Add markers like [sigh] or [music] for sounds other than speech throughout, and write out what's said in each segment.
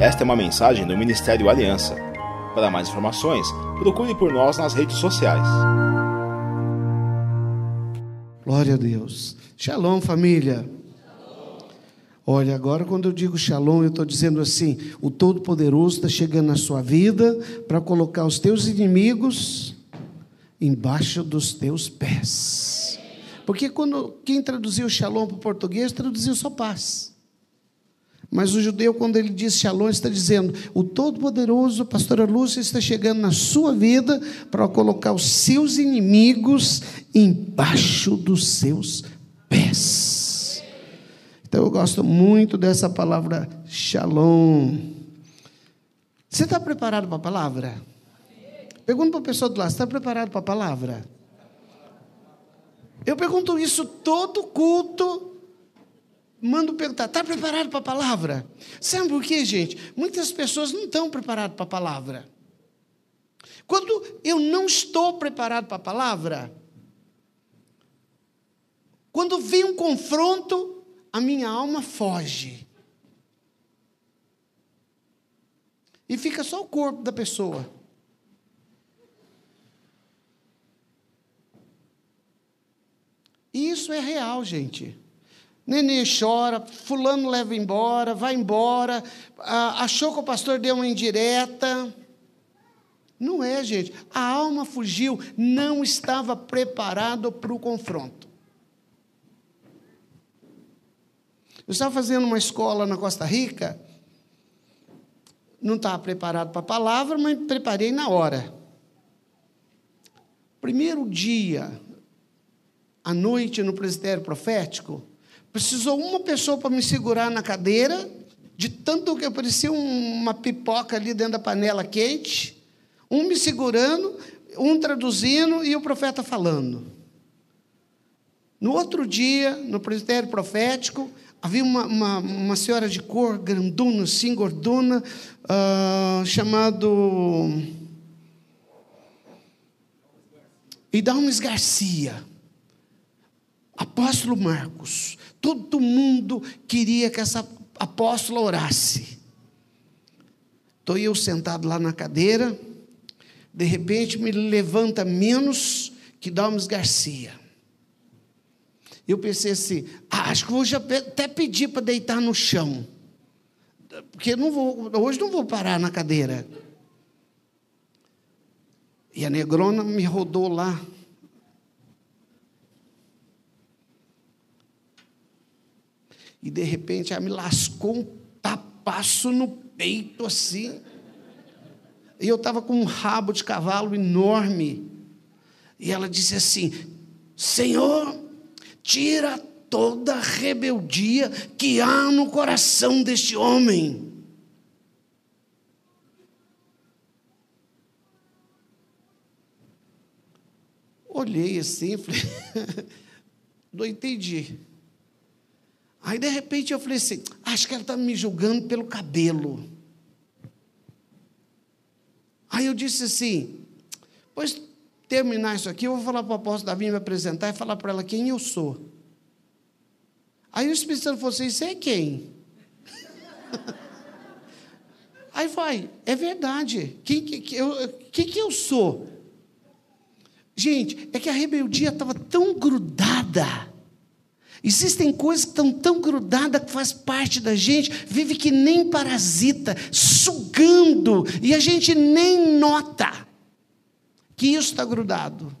Esta é uma mensagem do Ministério Aliança. Para mais informações, procure por nós nas redes sociais. Glória a Deus. Shalom, família. Olha, agora quando eu digo shalom, eu estou dizendo assim: o Todo-Poderoso está chegando na sua vida para colocar os teus inimigos embaixo dos teus pés. Porque quando quem traduziu shalom para o português, traduziu só paz. Mas o judeu, quando ele diz shalom, está dizendo: o Todo-Poderoso, pastora Lúcia, está chegando na sua vida para colocar os seus inimigos embaixo dos seus pés. Então eu gosto muito dessa palavra shalom. Você está preparado para a palavra? Pergunta para a pessoa do lado: está preparado para a palavra? Eu pergunto isso todo culto mando perguntar: está preparado para a palavra? Sabe por quê, gente? Muitas pessoas não estão preparadas para a palavra. Quando eu não estou preparado para a palavra, quando vem um confronto, a minha alma foge. E fica só o corpo da pessoa. E isso é real, gente. Nenê chora, fulano leva embora, vai embora, achou que o pastor deu uma indireta. Não é, gente. A alma fugiu, não estava preparado para o confronto. Eu estava fazendo uma escola na Costa Rica, não estava preparado para a palavra, mas preparei na hora. Primeiro dia, à noite, no presbitério profético, Precisou uma pessoa para me segurar na cadeira, de tanto que parecia uma pipoca ali dentro da panela quente, um me segurando, um traduzindo e o profeta falando. No outro dia, no presbitério profético, havia uma, uma, uma senhora de cor grandona, assim, gordona, uh, chamado Idalmes Garcia. Apóstolo Marcos, todo mundo queria que essa apóstola orasse. Estou eu sentado lá na cadeira, de repente me levanta menos que Dalmes Garcia. Eu pensei assim, ah, acho que vou até pedir para deitar no chão. Porque não vou, hoje não vou parar na cadeira. E a negrona me rodou lá E de repente ela me lascou um tapaço no peito assim. E eu estava com um rabo de cavalo enorme. E ela disse assim: Senhor, tira toda a rebeldia que há no coração deste homem. Olhei assim [laughs] falei: Não entendi. Aí de repente eu falei assim: acho que ela está me julgando pelo cabelo. Aí eu disse assim: pois terminar isso aqui, eu vou falar para o apóstolo Davi me apresentar e falar para ela quem eu sou. Aí o Espírito Santo falou assim: você é quem? [laughs] Aí vai, é verdade. Quem que, que, eu, que, que eu sou? Gente, é que a rebeldia estava tão grudada Existem coisas que estão tão grudadas que faz parte da gente, vive que nem parasita, sugando, e a gente nem nota que isso está grudado.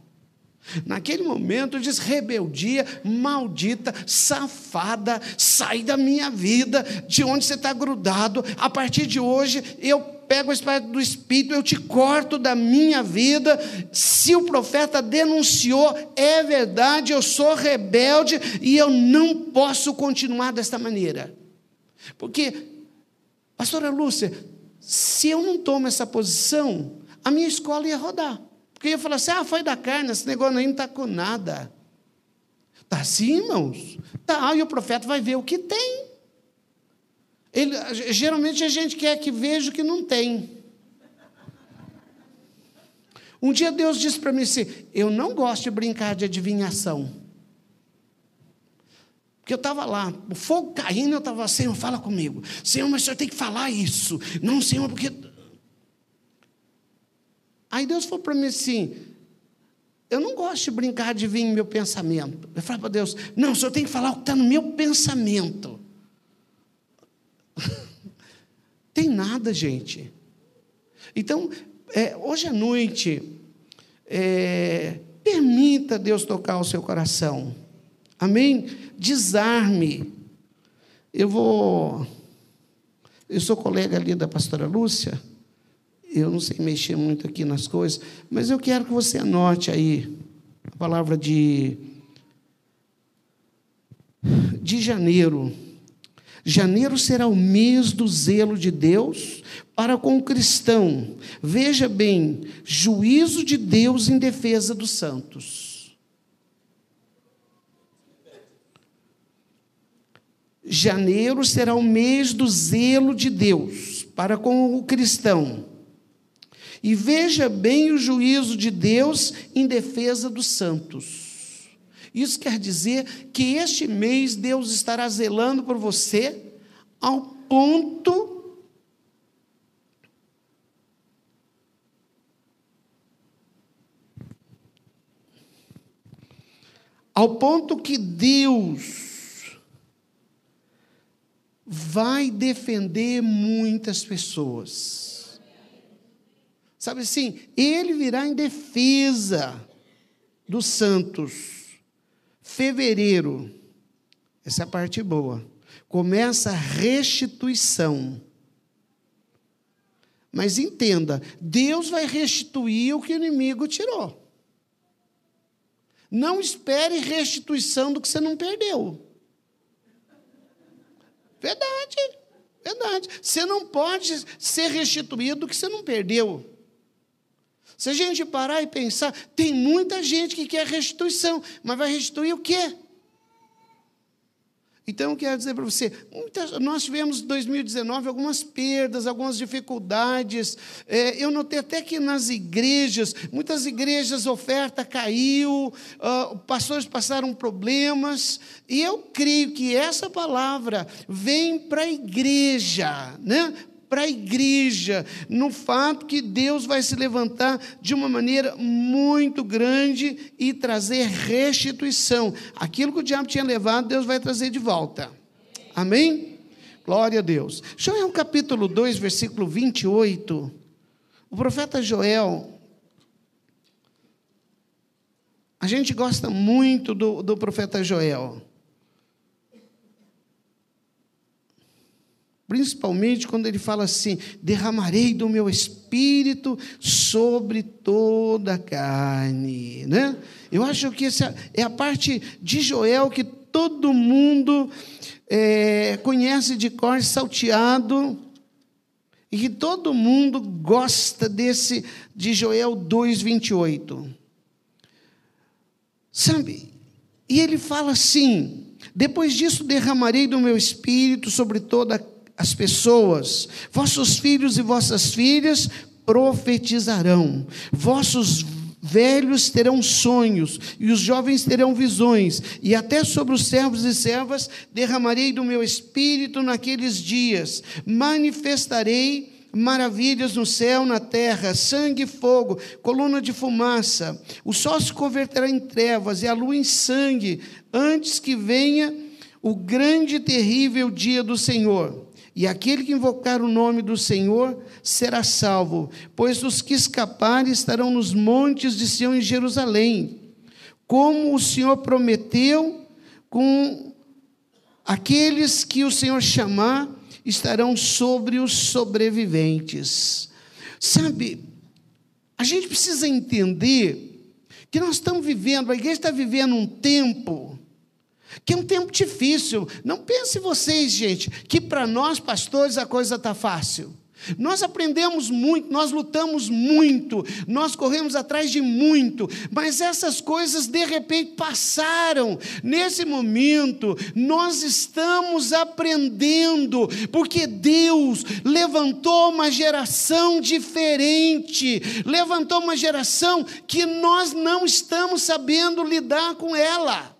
Naquele momento diz rebeldia, maldita, safada, sai da minha vida, de onde você está grudado. A partir de hoje eu pego a espada do Espírito, eu te corto da minha vida. Se o profeta denunciou, é verdade, eu sou rebelde e eu não posso continuar desta maneira. Porque, pastora Lúcia, se eu não tomo essa posição, a minha escola ia rodar. Porque ia falar assim: ah, foi da carne, esse negócio aí não está com nada. Está assim, irmãos? Tá, e o profeta vai ver o que tem. Ele, geralmente a gente quer que veja o que não tem. Um dia Deus disse para mim assim: Eu não gosto de brincar de adivinhação. Porque eu estava lá, o fogo caindo, eu estava, Senhor, fala comigo. Senhor, mas o senhor tem que falar isso. Não, Senhor, porque. Aí Deus falou para mim assim: eu não gosto de brincar de vir meu pensamento. Eu falo para Deus: não, o senhor tem que falar o que está no meu pensamento. Tem nada, gente. Então, é, hoje à noite, é, permita Deus tocar o seu coração. Amém? Desarme. Eu vou. Eu sou colega ali da pastora Lúcia. Eu não sei mexer muito aqui nas coisas, mas eu quero que você anote aí a palavra de de janeiro. Janeiro será o mês do zelo de Deus para com o cristão. Veja bem, juízo de Deus em defesa dos santos. Janeiro será o mês do zelo de Deus para com o cristão. E veja bem o juízo de Deus em defesa dos santos. Isso quer dizer que este mês Deus estará zelando por você ao ponto ao ponto que Deus vai defender muitas pessoas. Sabe assim, ele virá em defesa dos santos. Fevereiro, essa é a parte boa. Começa a restituição. Mas entenda, Deus vai restituir o que o inimigo tirou. Não espere restituição do que você não perdeu. Verdade, verdade. Você não pode ser restituído do que você não perdeu. Se a gente parar e pensar, tem muita gente que quer restituição, mas vai restituir o quê? Então, eu quero dizer para você, muitas, nós tivemos em 2019 algumas perdas, algumas dificuldades. É, eu notei até que nas igrejas, muitas igrejas, oferta caiu, uh, pastores passaram problemas. E eu creio que essa palavra vem para a igreja, né? Para a igreja, no fato que Deus vai se levantar de uma maneira muito grande e trazer restituição. Aquilo que o diabo tinha levado, Deus vai trazer de volta. Amém? Glória a Deus. Joel capítulo 2, versículo 28. O profeta Joel. A gente gosta muito do, do profeta Joel. Principalmente quando ele fala assim: derramarei do meu espírito sobre toda a carne. Né? Eu acho que essa é a parte de Joel que todo mundo é, conhece de cor salteado e que todo mundo gosta desse de Joel 2:28. Sabe? E ele fala assim: depois disso derramarei do meu espírito sobre toda a as pessoas, vossos filhos e vossas filhas profetizarão, vossos velhos terão sonhos, e os jovens terão visões, e até sobre os servos e servas derramarei do meu espírito naqueles dias, manifestarei maravilhas no céu, na terra, sangue e fogo, coluna de fumaça. O sol se converterá em trevas e a lua em sangue, antes que venha o grande e terrível dia do Senhor. E aquele que invocar o nome do Senhor será salvo, pois os que escaparem estarão nos montes de Sião em Jerusalém, como o Senhor prometeu, com aqueles que o Senhor chamar, estarão sobre os sobreviventes. Sabe, a gente precisa entender que nós estamos vivendo, a igreja está vivendo um tempo que é um tempo difícil. Não pense vocês, gente, que para nós pastores a coisa está fácil. Nós aprendemos muito, nós lutamos muito, nós corremos atrás de muito, mas essas coisas de repente passaram. Nesse momento, nós estamos aprendendo, porque Deus levantou uma geração diferente, levantou uma geração que nós não estamos sabendo lidar com ela.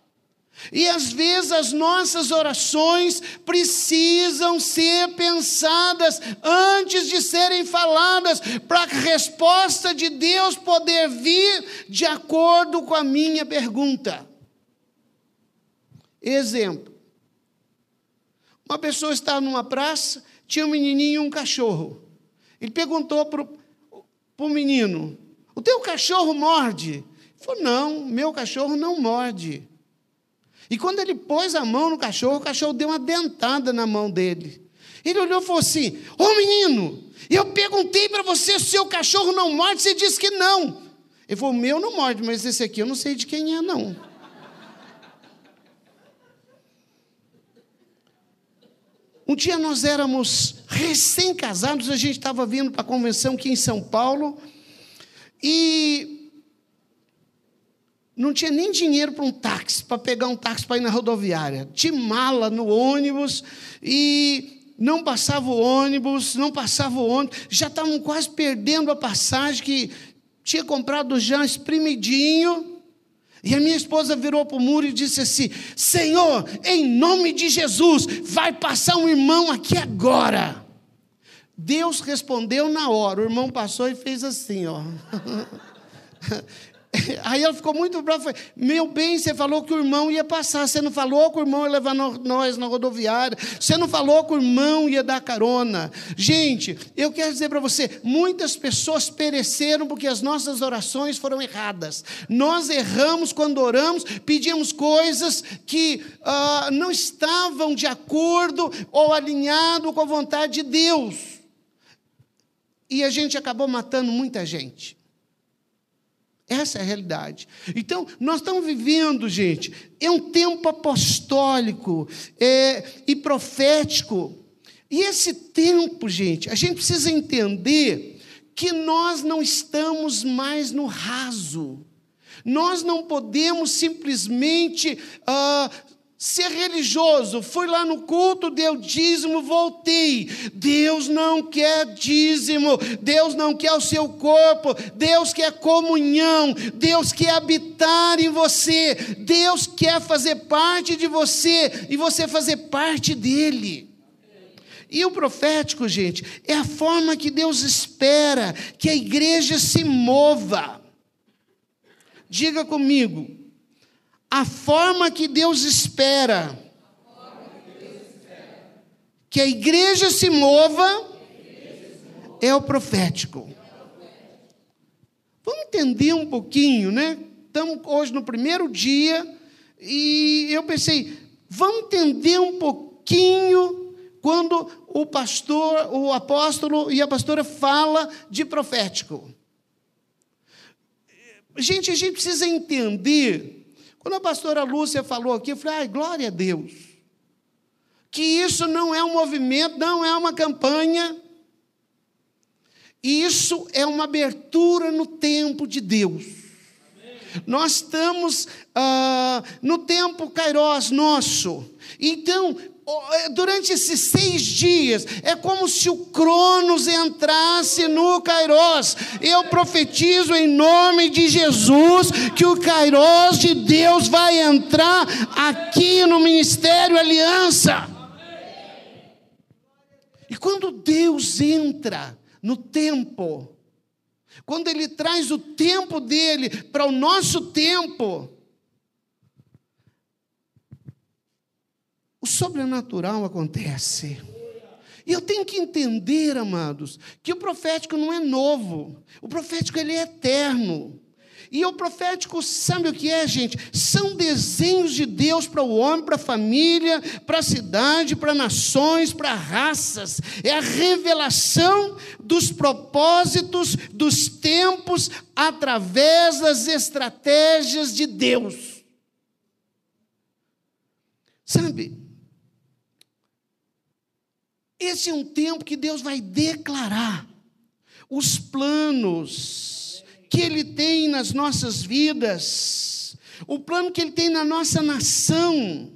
E às vezes as nossas orações precisam ser pensadas antes de serem faladas, para a resposta de Deus poder vir de acordo com a minha pergunta. Exemplo: uma pessoa estava numa praça, tinha um menininho e um cachorro. Ele perguntou para o menino: O teu cachorro morde? Ele falou: Não, meu cachorro não morde. E quando ele pôs a mão no cachorro, o cachorro deu uma dentada na mão dele. Ele olhou e falou assim: Ô oh, menino, eu perguntei para você se o seu cachorro não morde, você disse que não. Ele falou: meu não morde, mas esse aqui eu não sei de quem é, não. Um dia nós éramos recém-casados, a gente estava vindo para a convenção aqui em São Paulo, e não tinha nem dinheiro para um táxi, para pegar um táxi para ir na rodoviária. Tinha mala no ônibus e não passava o ônibus, não passava o ônibus. Já estavam quase perdendo a passagem que tinha comprado já espremidinho. E a minha esposa virou para o muro e disse assim: Senhor, em nome de Jesus, vai passar um irmão aqui agora. Deus respondeu na hora. O irmão passou e fez assim, ó. [laughs] [laughs] Aí ela ficou muito brava. Meu bem, você falou que o irmão ia passar. Você não falou que o irmão ia levar nós na rodoviária. Você não falou que o irmão ia dar carona. Gente, eu quero dizer para você: muitas pessoas pereceram porque as nossas orações foram erradas. Nós erramos quando oramos, pedimos coisas que uh, não estavam de acordo ou alinhado com a vontade de Deus. E a gente acabou matando muita gente. Essa é a realidade. Então, nós estamos vivendo, gente, é um tempo apostólico é, e profético. E esse tempo, gente, a gente precisa entender que nós não estamos mais no raso. Nós não podemos simplesmente ah, ser religioso, fui lá no culto, deu dízimo, voltei. Deus não quer dízimo, Deus não quer o seu corpo, Deus quer comunhão, Deus quer habitar em você, Deus quer fazer parte de você e você fazer parte dele. E o profético, gente, é a forma que Deus espera que a igreja se mova. Diga comigo, a forma que Deus espera que a igreja se mova é o profético. Vamos entender um pouquinho, né? Estamos hoje no primeiro dia e eu pensei, vamos entender um pouquinho quando o pastor, o apóstolo e a pastora fala de profético. Gente, a gente precisa entender quando a pastora Lúcia falou aqui, eu falei, ai, glória a Deus. Que isso não é um movimento, não é uma campanha. Isso é uma abertura no tempo de Deus. Nós estamos ah, no tempo Kairos nosso. Então, durante esses seis dias, é como se o Cronos entrasse no Kairos. Eu profetizo em nome de Jesus que o Kairos de Deus vai entrar aqui no Ministério Aliança. E quando Deus entra no tempo, quando Ele traz o tempo dele para o nosso tempo, o sobrenatural acontece. E eu tenho que entender, amados, que o profético não é novo. O profético ele é eterno. E o profético, sabe o que é, gente? São desenhos de Deus para o homem, para a família, para a cidade, para nações, para raças. É a revelação dos propósitos, dos tempos, através das estratégias de Deus. Sabe? Esse é um tempo que Deus vai declarar os planos que Ele tem nas nossas vidas, o plano que Ele tem na nossa nação.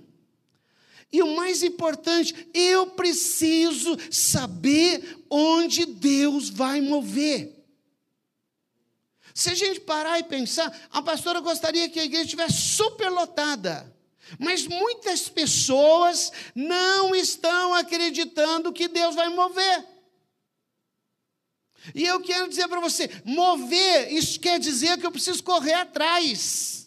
E o mais importante, eu preciso saber onde Deus vai mover. Se a gente parar e pensar, a pastora gostaria que a igreja estivesse superlotada. Mas muitas pessoas não estão acreditando que Deus vai mover. E eu quero dizer para você: mover, isso quer dizer que eu preciso correr atrás.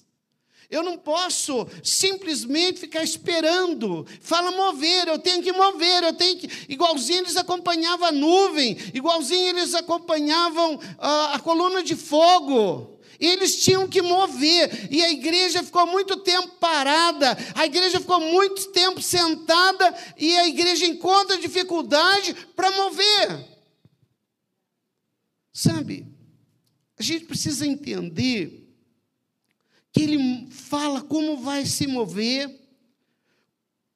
Eu não posso simplesmente ficar esperando. Fala mover, eu tenho que mover, eu tenho que. Igualzinho eles acompanhavam a nuvem, igualzinho eles acompanhavam a, a coluna de fogo. Eles tinham que mover, e a igreja ficou muito tempo parada, a igreja ficou muito tempo sentada, e a igreja encontra dificuldade para mover. Sabe, a gente precisa entender que ele fala como vai se mover,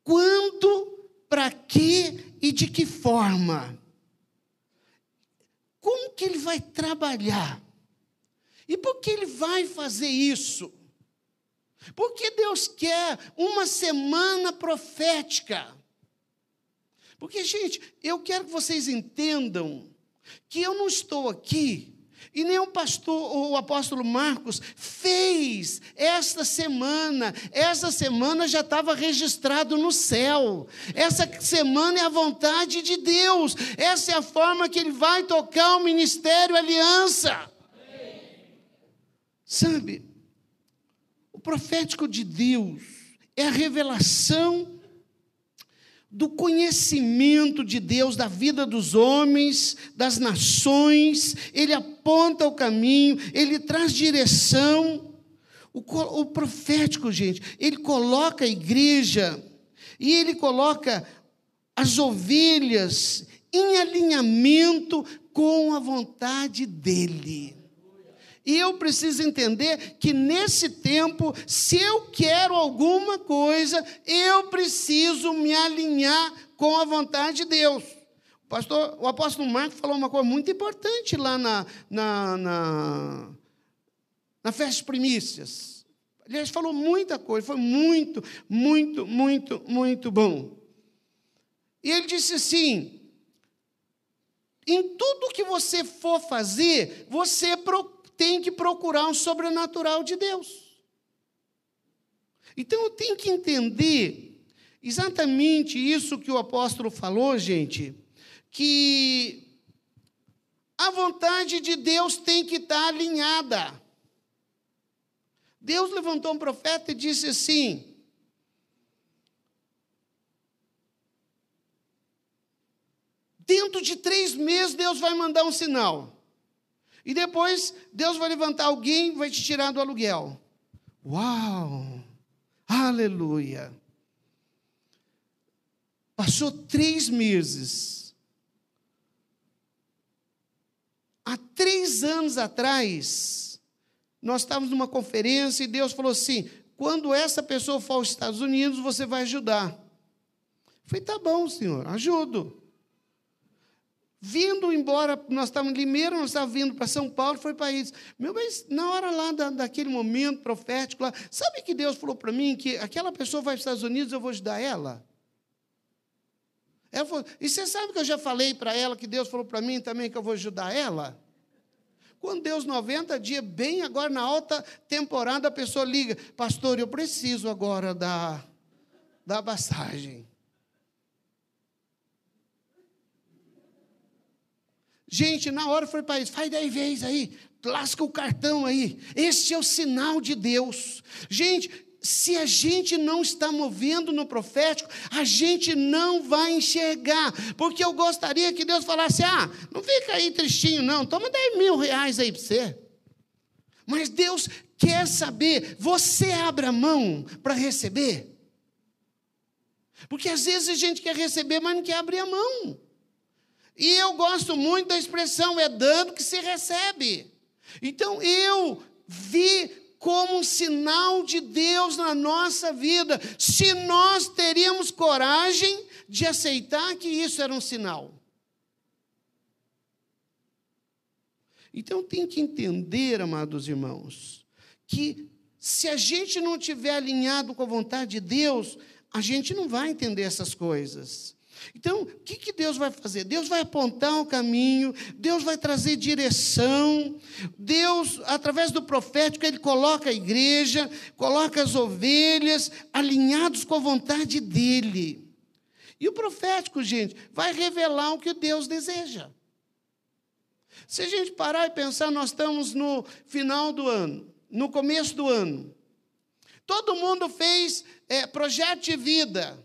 quando, para quê e de que forma. Como que ele vai trabalhar? E por que ele vai fazer isso? Porque Deus quer uma semana profética. Porque, gente, eu quero que vocês entendam que eu não estou aqui e nem o pastor, o apóstolo Marcos fez esta semana. Essa semana já estava registrado no céu. Essa semana é a vontade de Deus. Essa é a forma que ele vai tocar o ministério Aliança. Sabe? O profético de Deus é a revelação do conhecimento de Deus, da vida dos homens, das nações, ele aponta o caminho, ele traz direção. O, o profético, gente, ele coloca a igreja e ele coloca as ovelhas em alinhamento com a vontade dele. E eu preciso entender que nesse tempo, se eu quero alguma coisa, eu preciso me alinhar com a vontade de Deus. O, pastor, o apóstolo Marcos falou uma coisa muito importante lá na, na, na, na festa primícias. Aliás, falou muita coisa, foi muito, muito, muito, muito bom. E ele disse assim: em tudo que você for fazer, você procura tem que procurar um sobrenatural de Deus. Então eu tenho que entender exatamente isso que o apóstolo falou, gente, que a vontade de Deus tem que estar alinhada. Deus levantou um profeta e disse assim: dentro de três meses Deus vai mandar um sinal. E depois Deus vai levantar alguém vai te tirar do aluguel. Uau! Aleluia! Passou três meses. Há três anos atrás, nós estávamos numa conferência e Deus falou assim: quando essa pessoa for aos Estados Unidos, você vai ajudar. Eu falei, tá bom, senhor, ajudo. Vindo embora, nós estávamos em Limeira, nós estávamos vindo para São Paulo, foi para isso. Meu, mas na hora lá da, daquele momento profético, lá, sabe que Deus falou para mim que aquela pessoa vai para os Estados Unidos, eu vou ajudar ela? Ela falou, e você sabe que eu já falei para ela que Deus falou para mim também que eu vou ajudar ela? Quando Deus, 90 dias, bem agora na alta temporada, a pessoa liga, pastor, eu preciso agora da, da passagem. Gente, na hora foi para isso, faz dez vezes aí, lasca o cartão aí. Esse é o sinal de Deus. Gente, se a gente não está movendo no profético, a gente não vai enxergar. Porque eu gostaria que Deus falasse: ah, não fica aí tristinho, não, toma 10 mil reais aí para você. Mas Deus quer saber, você abre a mão para receber? Porque às vezes a gente quer receber, mas não quer abrir a mão. E eu gosto muito da expressão, é dando que se recebe. Então eu vi como um sinal de Deus na nossa vida, se nós teríamos coragem de aceitar que isso era um sinal. Então tem que entender, amados irmãos, que se a gente não tiver alinhado com a vontade de Deus, a gente não vai entender essas coisas. Então, o que, que Deus vai fazer? Deus vai apontar o caminho, Deus vai trazer direção. Deus, através do profético, ele coloca a igreja, coloca as ovelhas alinhados com a vontade dele. E o profético, gente, vai revelar o que Deus deseja. Se a gente parar e pensar, nós estamos no final do ano, no começo do ano. Todo mundo fez é, projeto de vida.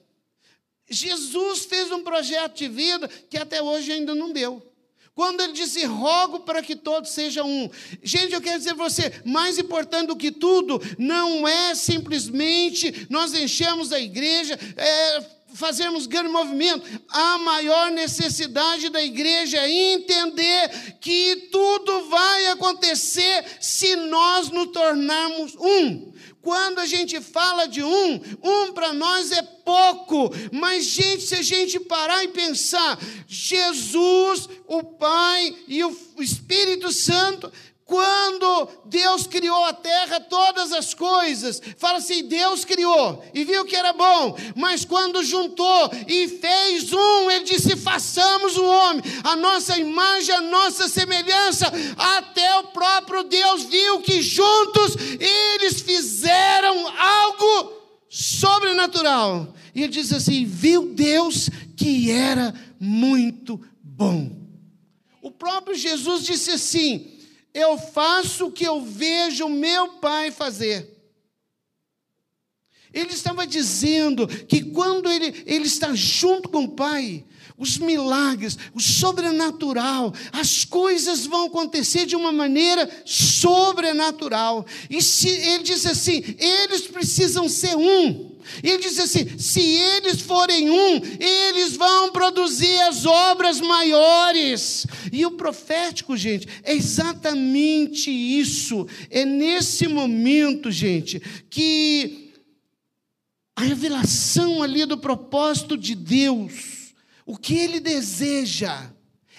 Jesus fez um projeto de vida que até hoje ainda não deu. Quando ele disse, rogo para que todos sejam um. Gente, eu quero dizer para você, mais importante do que tudo, não é simplesmente nós enchemos a igreja, é, fazermos grande movimento. A maior necessidade da igreja é entender que tudo vai acontecer se nós nos tornarmos um. Quando a gente fala de um, um para nós é pouco, mas, gente, se a gente parar e pensar, Jesus, o Pai e o Espírito Santo quando Deus criou a terra, todas as coisas, fala assim: Deus criou e viu que era bom, mas quando juntou e fez um, ele disse: façamos o homem, a nossa imagem, a nossa semelhança. Até o próprio Deus viu que juntos eles fizeram algo sobrenatural. E ele diz assim: viu Deus que era muito bom. O próprio Jesus disse assim: eu faço o que eu vejo meu pai fazer. Ele estava dizendo que quando ele, ele está junto com o Pai, os milagres, o sobrenatural, as coisas vão acontecer de uma maneira sobrenatural. E se ele diz assim, eles precisam ser um. Ele diz assim: se eles forem um, eles vão produzir as obras maiores. E o profético, gente, é exatamente isso. É nesse momento, gente, que a revelação ali do propósito de Deus, o que ele deseja,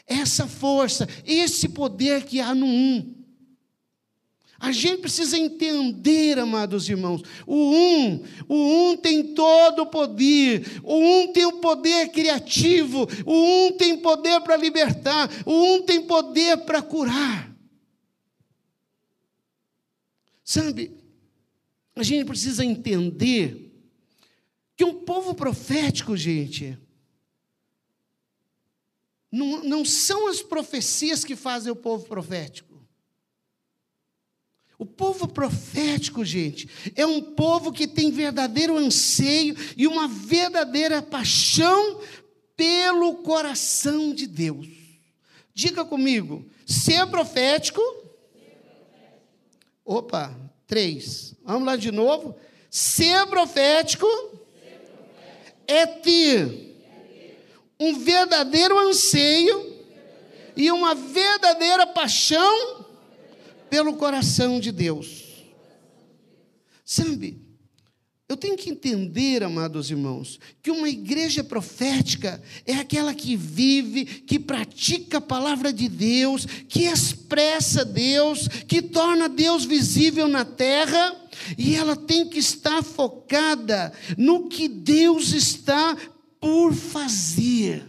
essa força, esse poder que há no um. A gente precisa entender, amados irmãos, o um, o um tem todo o poder, o um tem o poder criativo, o um tem poder para libertar, o um tem poder para curar. Sabe, a gente precisa entender que um povo profético, gente, não, não são as profecias que fazem o povo profético. O povo profético, gente, é um povo que tem verdadeiro anseio e uma verdadeira paixão pelo coração de Deus. Diga comigo, ser profético. Opa, três. Vamos lá de novo. Ser profético é ter um verdadeiro anseio e uma verdadeira paixão pelo coração de Deus. Sabe, eu tenho que entender, amados irmãos, que uma igreja profética é aquela que vive, que pratica a palavra de Deus, que expressa Deus, que torna Deus visível na terra, e ela tem que estar focada no que Deus está por fazer.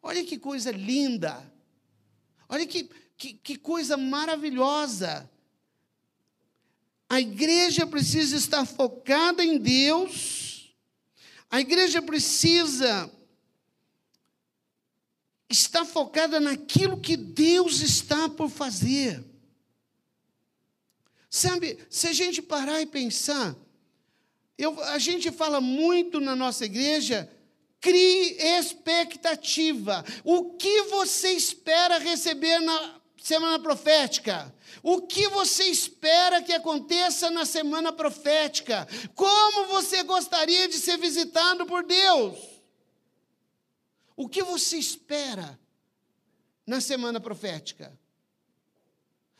Olha que coisa linda. Olha que que, que coisa maravilhosa! A igreja precisa estar focada em Deus, a igreja precisa estar focada naquilo que Deus está por fazer. Sabe, se a gente parar e pensar, eu, a gente fala muito na nossa igreja crie expectativa. O que você espera receber na semana profética. O que você espera que aconteça na semana profética? Como você gostaria de ser visitado por Deus? O que você espera na semana profética?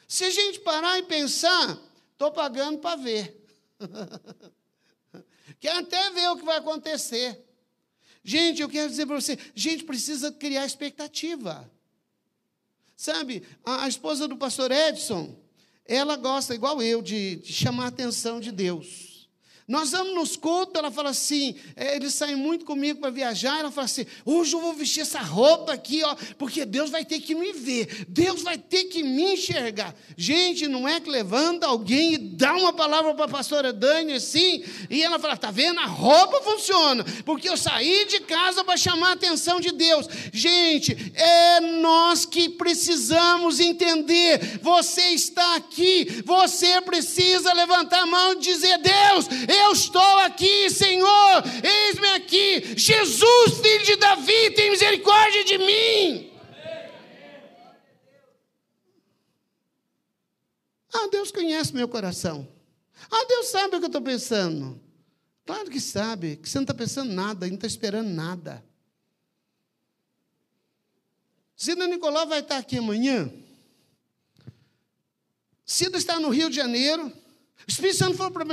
Se a gente parar e pensar, estou pagando para ver. [laughs] Quer até ver o que vai acontecer. Gente, eu quero dizer para você, gente precisa criar expectativa. Sabe, a, a esposa do pastor Edson, ela gosta, igual eu, de, de chamar a atenção de Deus. Nós vamos nos cultos, ela fala assim, é, eles saem muito comigo para viajar, ela fala assim, hoje eu vou vestir essa roupa aqui, ó, porque Deus vai ter que me ver, Deus vai ter que me enxergar. Gente, não é que levanta alguém e dá uma palavra para a pastora Dani assim, e ela fala, tá vendo? A roupa funciona, porque eu saí de casa para chamar a atenção de Deus. Gente, é nós que precisamos entender, você está aqui, você precisa levantar a mão e dizer, Deus, eu estou aqui, Senhor, eis-me aqui. Jesus, filho de Davi, tem misericórdia de mim. Ah, Deus conhece meu coração. Ah, Deus sabe o que eu estou pensando. Claro que sabe, que você não está pensando nada, não está esperando nada. Cida Nicolau vai estar aqui amanhã. Cida está no Rio de Janeiro. O Espírito Santo falou para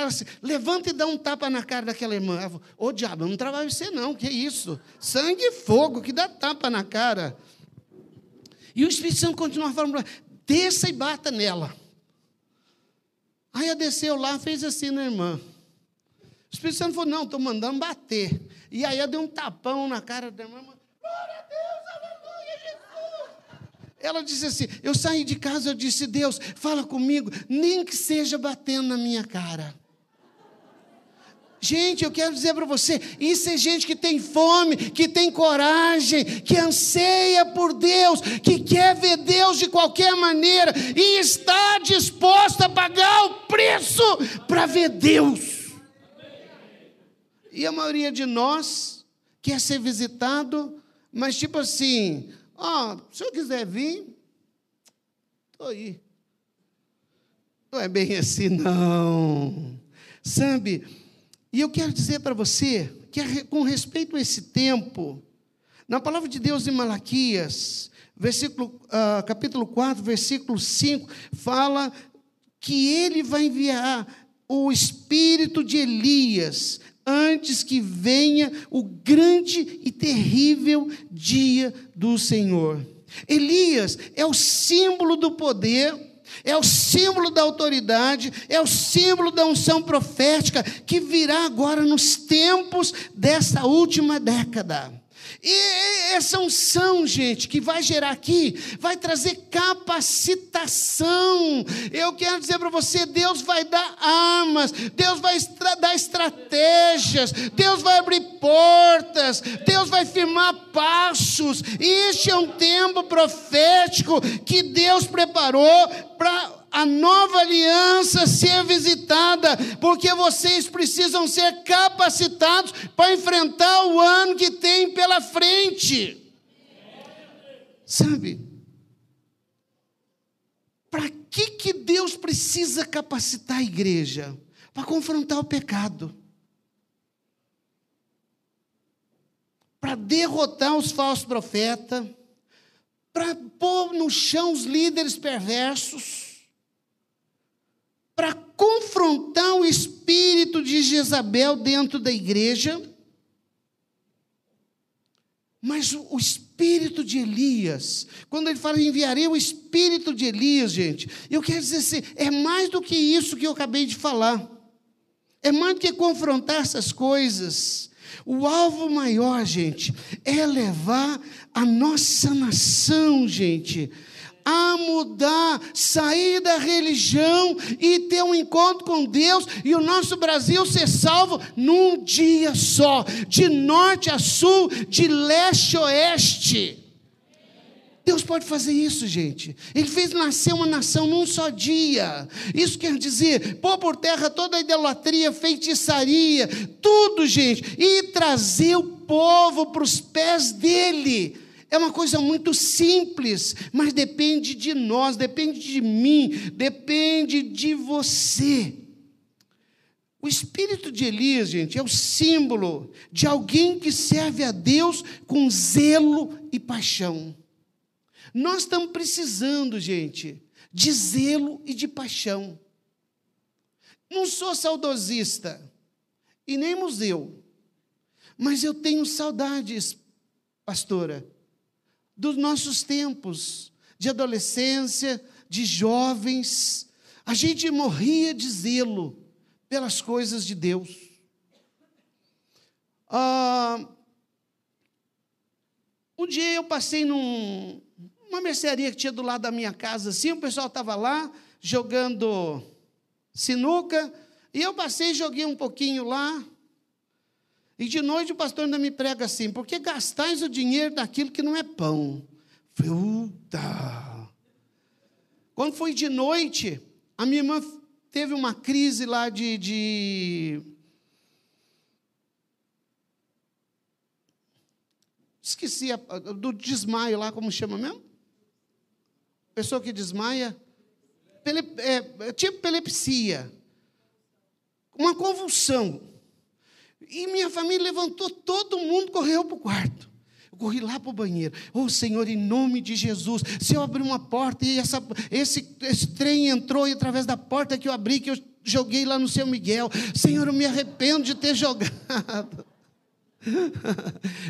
ela assim: levanta e dá um tapa na cara daquela irmã. Ela falou: Ô diabo, não trabalha você não, que isso? Sangue e fogo, que dá tapa na cara. E o Espírito Santo continua falando desça e bata nela. Aí ela desceu lá, fez assim na irmã. O Espírito Santo falou: não, estou mandando bater. E aí ela deu um tapão na cara da irmã. Ela disse assim: Eu saí de casa, eu disse, Deus, fala comigo, nem que seja batendo na minha cara. Gente, eu quero dizer para você: isso é gente que tem fome, que tem coragem, que anseia por Deus, que quer ver Deus de qualquer maneira e está disposta a pagar o preço para ver Deus. E a maioria de nós quer ser visitado, mas tipo assim, Oh, se eu quiser vir, estou aí. Não é bem assim, não. Sabe? E eu quero dizer para você que, com respeito a esse tempo, na palavra de Deus em Malaquias, versículo, uh, capítulo 4, versículo 5, fala que ele vai enviar o espírito de Elias antes que venha o grande e terrível dia do Senhor. Elias é o símbolo do poder, é o símbolo da autoridade, é o símbolo da unção profética que virá agora nos tempos dessa última década. E essa unção, gente, que vai gerar aqui, vai trazer capacitação. Eu quero dizer para você: Deus vai dar armas, Deus vai estra dar estratégias, Deus vai abrir portas, Deus vai firmar passos. Este é um tempo profético que Deus preparou para a nova aliança ser visitada, porque vocês precisam ser capacitados para enfrentar o ano que tem pela frente. Sabe? Para que, que Deus precisa capacitar a igreja? Para confrontar o pecado. Para derrotar os falsos profetas. Para pôr no chão os líderes perversos para confrontar o espírito de Jezabel dentro da igreja. Mas o espírito de Elias, quando ele fala enviarei o espírito de Elias, gente, eu quero dizer assim, é mais do que isso que eu acabei de falar. É mais do que confrontar essas coisas. O alvo maior, gente, é levar a nossa nação, gente, a mudar, sair da religião e ter um encontro com Deus e o nosso Brasil ser salvo num dia só, de norte a sul, de leste a oeste. Deus pode fazer isso, gente. Ele fez nascer uma nação num só dia. Isso quer dizer, pôr por terra toda a idolatria, feitiçaria, tudo, gente, e trazer o povo para os pés dele é uma coisa muito simples, mas depende de nós, depende de mim, depende de você. O espírito de Elias, gente, é o símbolo de alguém que serve a Deus com zelo e paixão. Nós estamos precisando, gente, de zelo e de paixão. Não sou saudosista e nem museu, mas eu tenho saudades, pastora, dos nossos tempos, de adolescência, de jovens. A gente morria de zelo pelas coisas de Deus. Ah, um dia eu passei num, numa mercearia que tinha do lado da minha casa, assim, o pessoal estava lá jogando sinuca, e eu passei e joguei um pouquinho lá. E de noite o pastor ainda me prega assim, porque gastais o dinheiro daquilo que não é pão. Fruta. Quando foi de noite, a minha irmã teve uma crise lá de, de Esqueci a, do desmaio lá, como chama mesmo? Pessoa que desmaia. Pele, é, tipo epilepsia. Uma convulsão. E minha família levantou, todo mundo correu para o quarto. Eu corri lá para o banheiro. Oh, Senhor, em nome de Jesus, se eu abrir uma porta e essa, esse, esse trem entrou e através da porta que eu abri, que eu joguei lá no seu Miguel, Senhor, eu me arrependo de ter [laughs] jogado.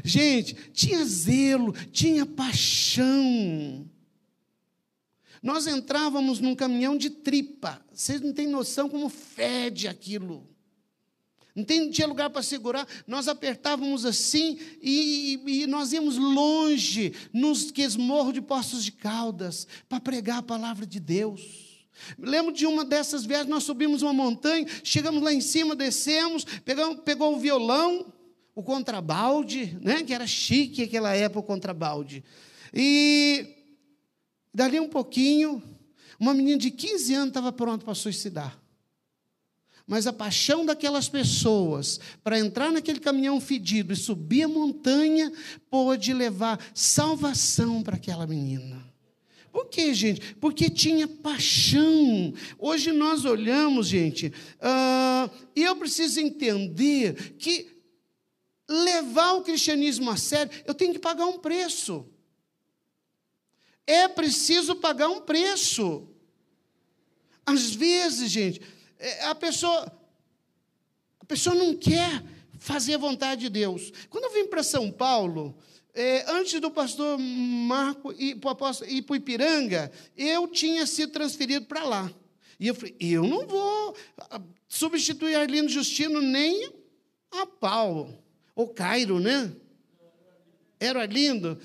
Gente, tinha zelo, tinha paixão. Nós entrávamos num caminhão de tripa. Vocês não têm noção como fede aquilo. Não, tinha lugar para segurar. Nós apertávamos assim e, e, nós íamos longe, nos quesmorros de Poços de Caldas, para pregar a palavra de Deus. Lembro de uma dessas viagens, nós subimos uma montanha, chegamos lá em cima, descemos, pegamos, pegou o violão, o contrabalde, né, que era chique naquela época o contrabalde. E dali um pouquinho, uma menina de 15 anos estava pronta para suicidar. Mas a paixão daquelas pessoas para entrar naquele caminhão fedido e subir a montanha pôde levar salvação para aquela menina. Por quê, gente? Porque tinha paixão. Hoje nós olhamos, gente, uh, e eu preciso entender que levar o cristianismo a sério, eu tenho que pagar um preço. É preciso pagar um preço. Às vezes, gente, a pessoa, a pessoa não quer fazer a vontade de Deus. Quando eu vim para São Paulo, é, antes do pastor Marco ir para o Ipiranga, eu tinha sido transferido para lá. E eu falei, eu não vou ah, substituir Arlindo Justino nem a pau ou Cairo, né? Era lindo.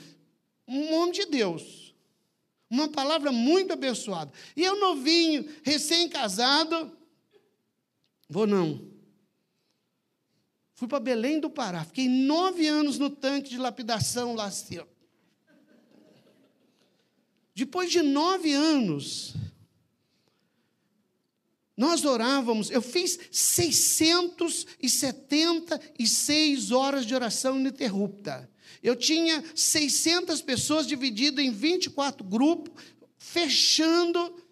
Um homem de Deus. Uma palavra muito abençoada. E eu novinho, recém-casado, vou não. Fui para Belém do Pará. Fiquei nove anos no tanque de lapidação lá. Assim, Depois de nove anos, nós orávamos, eu fiz 676 horas de oração ininterrupta. Eu tinha 600 pessoas divididas em 24 grupos, fechando.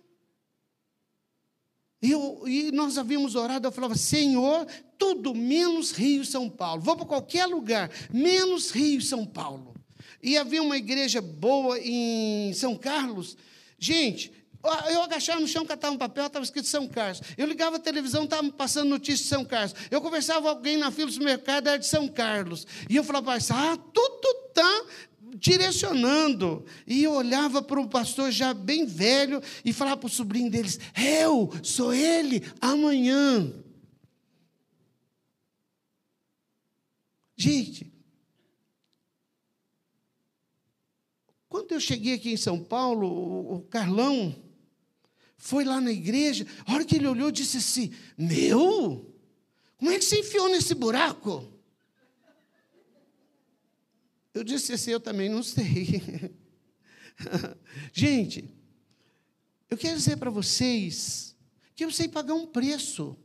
E, eu, e nós havíamos orado, eu falava, Senhor, tudo menos Rio São Paulo. Vou para qualquer lugar, menos Rio São Paulo. E havia uma igreja boa em São Carlos. Gente, eu agachava no chão, catava um papel, estava escrito São Carlos. Eu ligava a televisão, estava passando notícia de São Carlos. Eu conversava com alguém na fila do supermercado, era de São Carlos. E eu falava, ah, tudo está direcionando. E eu olhava para um pastor já bem velho e falava para o sobrinho deles: Eu sou ele amanhã. Gente, quando eu cheguei aqui em São Paulo, o Carlão foi lá na igreja, a hora que ele olhou, disse assim: Meu, como é que você enfiou nesse buraco? Eu disse assim: Eu também não sei. [laughs] Gente, eu quero dizer para vocês que eu sei pagar um preço.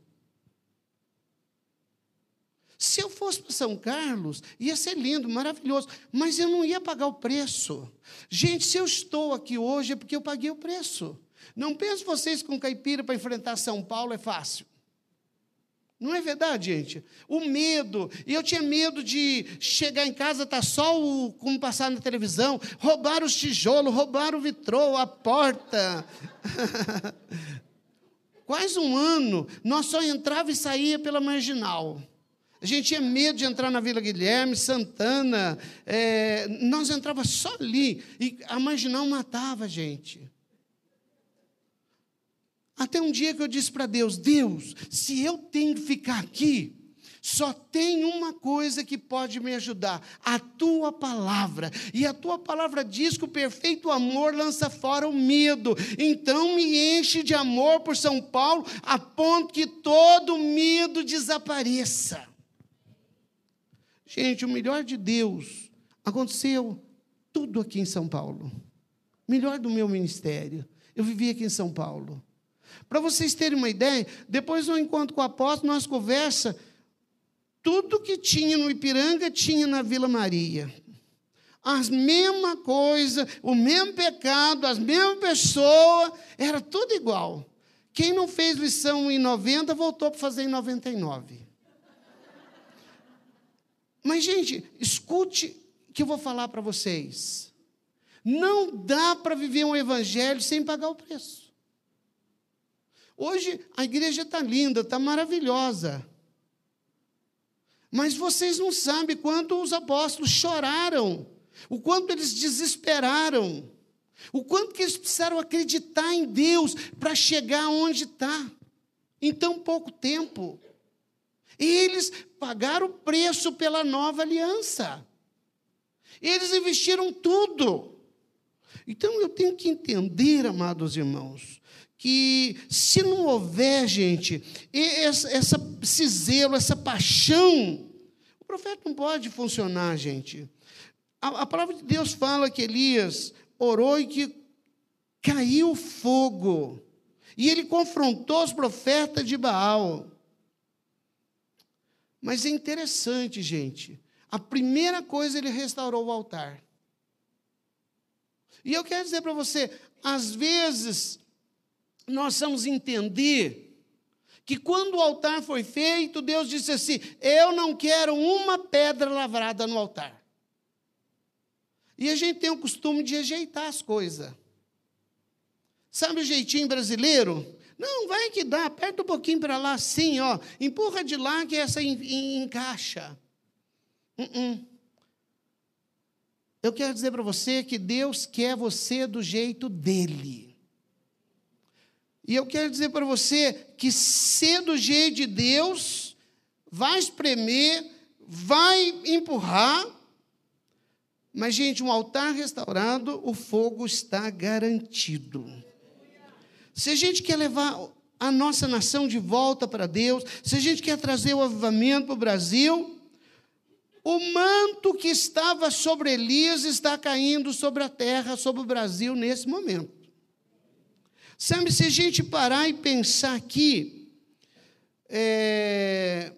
Se eu fosse para São Carlos, ia ser lindo, maravilhoso, mas eu não ia pagar o preço. Gente, se eu estou aqui hoje é porque eu paguei o preço. Não pense vocês com caipira para enfrentar São Paulo é fácil. Não é verdade, gente? O medo. E eu tinha medo de chegar em casa, tá só o como passar na televisão, roubar os tijolos, roubar o vitrô, a porta. [laughs] Quase um ano, nós só entrava e saía pela marginal. A gente tinha medo de entrar na Vila Guilherme, Santana. É, nós entrava só ali. E a marginal matava a gente. Até um dia que eu disse para Deus: Deus, se eu tenho que ficar aqui, só tem uma coisa que pode me ajudar: a tua palavra. E a tua palavra diz que o perfeito amor lança fora o medo. Então me enche de amor por São Paulo, a ponto que todo medo desapareça. Gente, o melhor de Deus aconteceu tudo aqui em São Paulo. Melhor do meu ministério. Eu vivi aqui em São Paulo. Para vocês terem uma ideia, depois do encontro com o apóstolo, nós conversa tudo que tinha no Ipiranga tinha na Vila Maria. As mesma coisa, o mesmo pecado, as mesmas pessoas, era tudo igual. Quem não fez lição em 90 voltou para fazer em 99. Mas, gente, escute o que eu vou falar para vocês. Não dá para viver um evangelho sem pagar o preço. Hoje a igreja está linda, está maravilhosa. Mas vocês não sabem quanto os apóstolos choraram, o quanto eles desesperaram, o quanto que eles precisaram acreditar em Deus para chegar onde está, em tão pouco tempo. E eles pagaram o preço pela nova aliança. Eles investiram tudo. Então eu tenho que entender, amados irmãos, que se não houver, gente, essa, essa, esse zelo, essa paixão, o profeta não pode funcionar, gente. A, a palavra de Deus fala que Elias orou e que caiu fogo. E ele confrontou os profetas de Baal. Mas é interessante, gente. A primeira coisa ele restaurou o altar. E eu quero dizer para você, às vezes nós vamos entender que quando o altar foi feito, Deus disse assim: Eu não quero uma pedra lavrada no altar. E a gente tem o costume de rejeitar as coisas. Sabe o jeitinho brasileiro? Não, vai que dá, aperta um pouquinho para lá, assim, ó, empurra de lá que essa encaixa. Uh -uh. Eu quero dizer para você que Deus quer você do jeito dele. E eu quero dizer para você que ser do jeito de Deus vai espremer, vai empurrar, mas, gente, um altar restaurado, o fogo está garantido. Se a gente quer levar a nossa nação de volta para Deus, se a gente quer trazer o avivamento para o Brasil, o manto que estava sobre Elias está caindo sobre a terra, sobre o Brasil nesse momento. Sabe, se a gente parar e pensar aqui, é,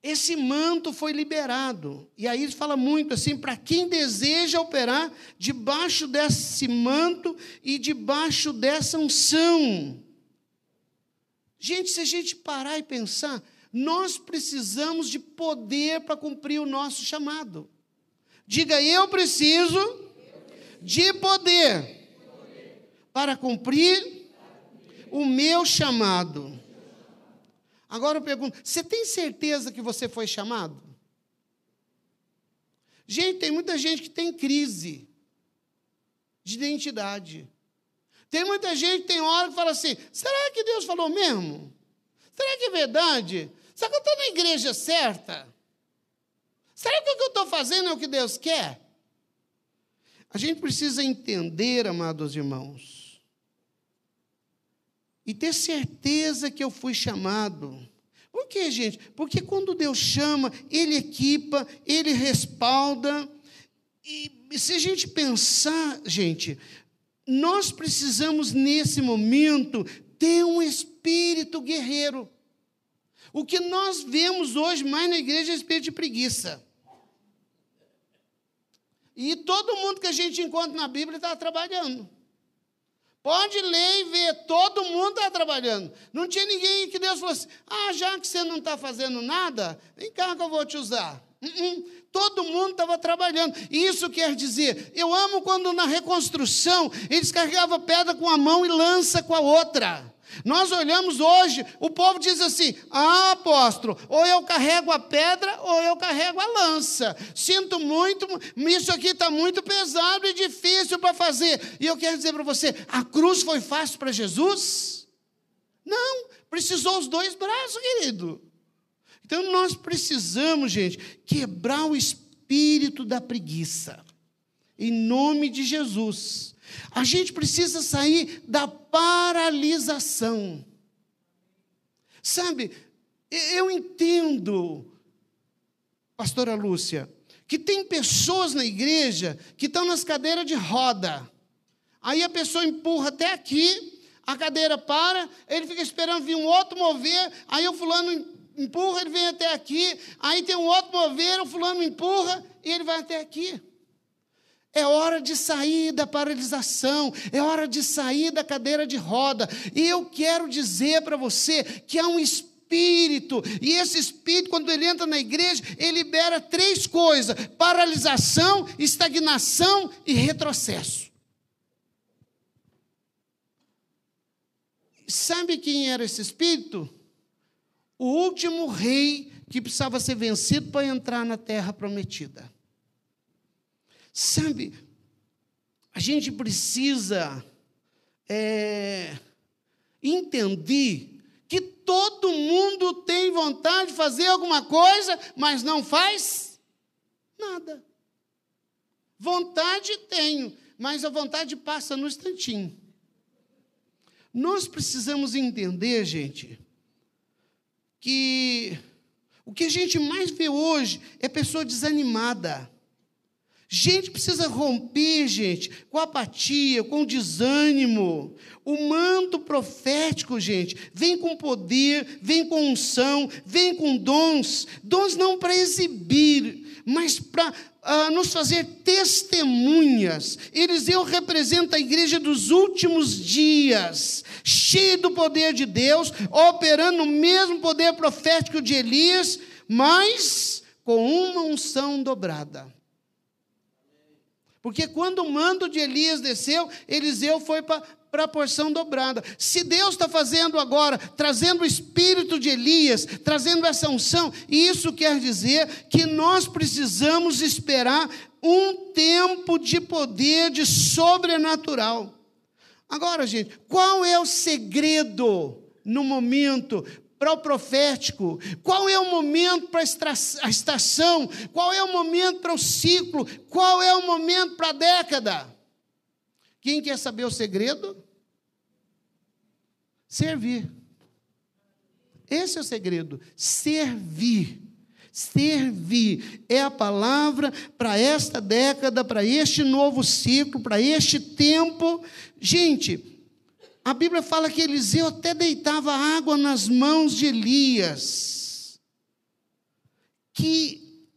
esse manto foi liberado. E aí fala muito assim: para quem deseja operar debaixo desse manto e debaixo dessa unção. Gente, se a gente parar e pensar, nós precisamos de poder para cumprir o nosso chamado. Diga, eu preciso de poder para cumprir o meu chamado. Agora eu pergunto: você tem certeza que você foi chamado? Gente, tem muita gente que tem crise de identidade. Tem muita gente que tem hora que fala assim: será que Deus falou mesmo? Será que é verdade? Será que eu estou na igreja certa? Será que o que eu estou fazendo é o que Deus quer? A gente precisa entender, amados irmãos, e ter certeza que eu fui chamado. Por quê, gente? Porque quando Deus chama, Ele equipa, Ele respalda. E se a gente pensar, gente, nós precisamos nesse momento ter um espírito guerreiro. O que nós vemos hoje mais na igreja é espírito de preguiça. E todo mundo que a gente encontra na Bíblia está trabalhando. Pode ler e ver, todo mundo está trabalhando. Não tinha ninguém que Deus falou assim: ah, já que você não está fazendo nada, vem cá que eu vou te usar. Uh -uh. Todo mundo estava trabalhando. Isso quer dizer, eu amo quando na reconstrução eles carregavam pedra com a mão e lança com a outra. Nós olhamos hoje, o povo diz assim: ah, apóstolo, ou eu carrego a pedra ou eu carrego a lança. Sinto muito, isso aqui está muito pesado e difícil para fazer. E eu quero dizer para você: a cruz foi fácil para Jesus? Não, precisou os dois braços, querido. Então nós precisamos, gente, quebrar o espírito da preguiça, em nome de Jesus. A gente precisa sair da paralisação. Sabe, eu entendo, pastora Lúcia, que tem pessoas na igreja que estão nas cadeiras de roda. Aí a pessoa empurra até aqui, a cadeira para, ele fica esperando vir um outro mover, aí o fulano empurra, ele vem até aqui, aí tem um outro mover, o fulano empurra e ele vai até aqui. É hora de sair da paralisação, é hora de sair da cadeira de roda. E eu quero dizer para você que há um espírito, e esse espírito, quando ele entra na igreja, ele libera três coisas: paralisação, estagnação e retrocesso. Sabe quem era esse espírito? O último rei que precisava ser vencido para entrar na terra prometida. Sabe, a gente precisa é, entender que todo mundo tem vontade de fazer alguma coisa, mas não faz nada. Vontade tenho, mas a vontade passa no instantinho. Nós precisamos entender, gente, que o que a gente mais vê hoje é pessoa desanimada. Gente precisa romper, gente, com apatia, com desânimo. O manto profético, gente, vem com poder, vem com unção, vem com dons. Dons não para exibir, mas para uh, nos fazer testemunhas. Eliseu representa a igreja dos últimos dias, cheio do poder de Deus, operando o mesmo poder profético de Elias, mas com uma unção dobrada. Porque quando o mando de Elias desceu, Eliseu foi para a porção dobrada. Se Deus está fazendo agora, trazendo o espírito de Elias, trazendo essa unção, isso quer dizer que nós precisamos esperar um tempo de poder, de sobrenatural. Agora, gente, qual é o segredo no momento para o profético? Qual é o momento para a estação? Qual é o momento para o ciclo? Qual é o momento para a década? Quem quer saber o segredo? Servir. Esse é o segredo. Servir. Servir é a palavra para esta década, para este novo ciclo, para este tempo. Gente, a Bíblia fala que Eliseu até deitava água nas mãos de Elias. Que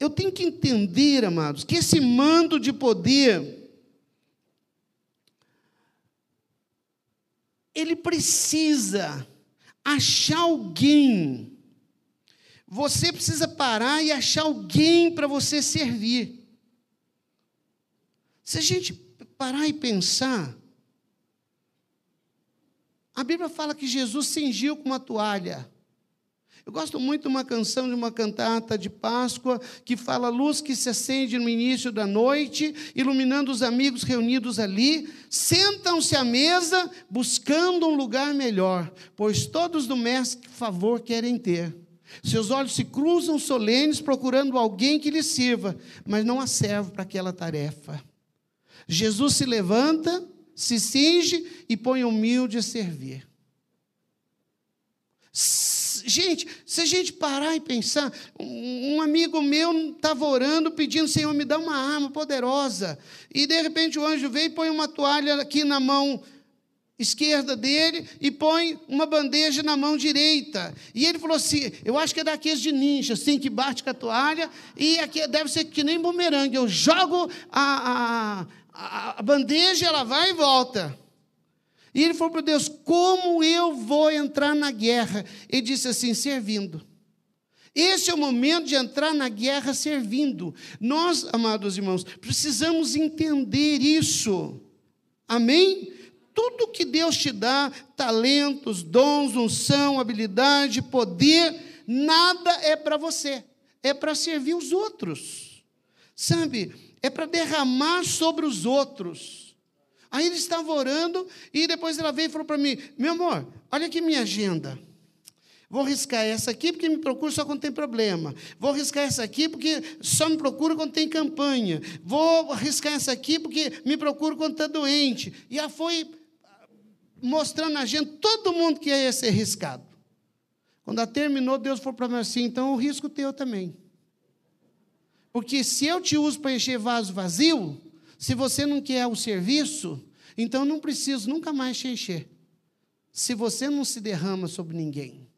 eu tenho que entender, amados, que esse mando de poder ele precisa achar alguém. Você precisa parar e achar alguém para você servir. Se a gente parar e pensar, a Bíblia fala que Jesus cingiu com uma toalha. Eu gosto muito de uma canção de uma cantata de Páscoa que fala luz que se acende no início da noite, iluminando os amigos reunidos ali, sentam-se à mesa buscando um lugar melhor, pois todos do mestre favor querem ter. Seus olhos se cruzam solenes procurando alguém que lhe sirva, mas não há servo para aquela tarefa. Jesus se levanta, se cinge e põe humilde a servir. Gente, se a gente parar e pensar, um amigo meu estava orando, pedindo, Senhor, me dá uma arma poderosa. E de repente o anjo vem e põe uma toalha aqui na mão esquerda dele e põe uma bandeja na mão direita. E ele falou assim: Eu acho que é daqueles de ninja, assim, que bate com a toalha, e aqui deve ser que nem bumerangue. Eu jogo a, a, a bandeja ela vai e volta. E ele falou para Deus: Como eu vou entrar na guerra? Ele disse assim: servindo. Esse é o momento de entrar na guerra servindo. Nós, amados irmãos, precisamos entender isso. Amém? tudo que Deus te dá, talentos, dons, unção, habilidade, poder, nada é para você, é para servir os outros. Sabe? É para derramar sobre os outros. Aí ele estava orando e depois ela veio e falou para mim: Meu amor, olha aqui minha agenda. Vou riscar essa aqui porque me procura só quando tem problema. Vou riscar essa aqui porque só me procura quando tem campanha. Vou riscar essa aqui porque me procura quando está doente. E ela foi mostrando na agenda todo mundo que ia ser riscado. Quando ela terminou, Deus falou para mim assim: então o risco teu também. Porque se eu te uso para encher vaso vazio, se você não quer o serviço, então não preciso nunca mais te encher. Se você não se derrama sobre ninguém.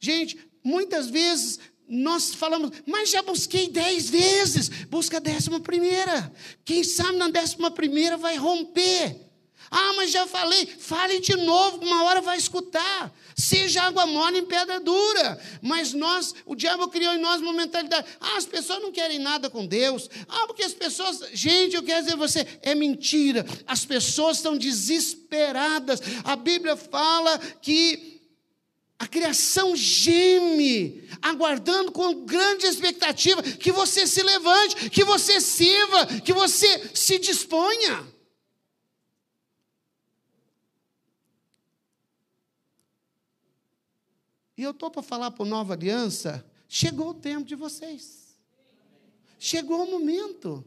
Gente, muitas vezes nós falamos, mas já busquei dez vezes, busca a décima primeira. Quem sabe na décima primeira vai romper. Ah, mas já falei, fale de novo, uma hora vai escutar. Seja água mole em pedra dura. Mas nós, o diabo criou em nós uma mentalidade. Ah, as pessoas não querem nada com Deus. Ah, porque as pessoas. Gente, eu quero dizer você, é mentira. As pessoas estão desesperadas. A Bíblia fala que a criação geme, aguardando com grande expectativa que você se levante, que você sirva, que você se disponha. E eu estou para falar para Nova Aliança: chegou o tempo de vocês. Chegou o momento.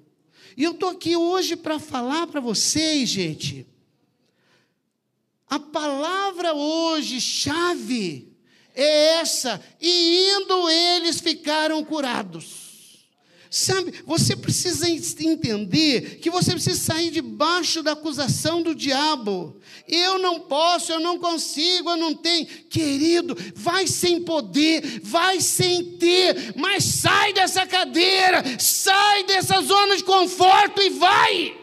E eu estou aqui hoje para falar para vocês, gente. A palavra hoje, chave, é essa. E indo eles ficaram curados. Sabe, você precisa entender que você precisa sair debaixo da acusação do diabo. Eu não posso, eu não consigo, eu não tenho. Querido, vai sem poder, vai sem ter, mas sai dessa cadeira, sai dessa zona de conforto e vai.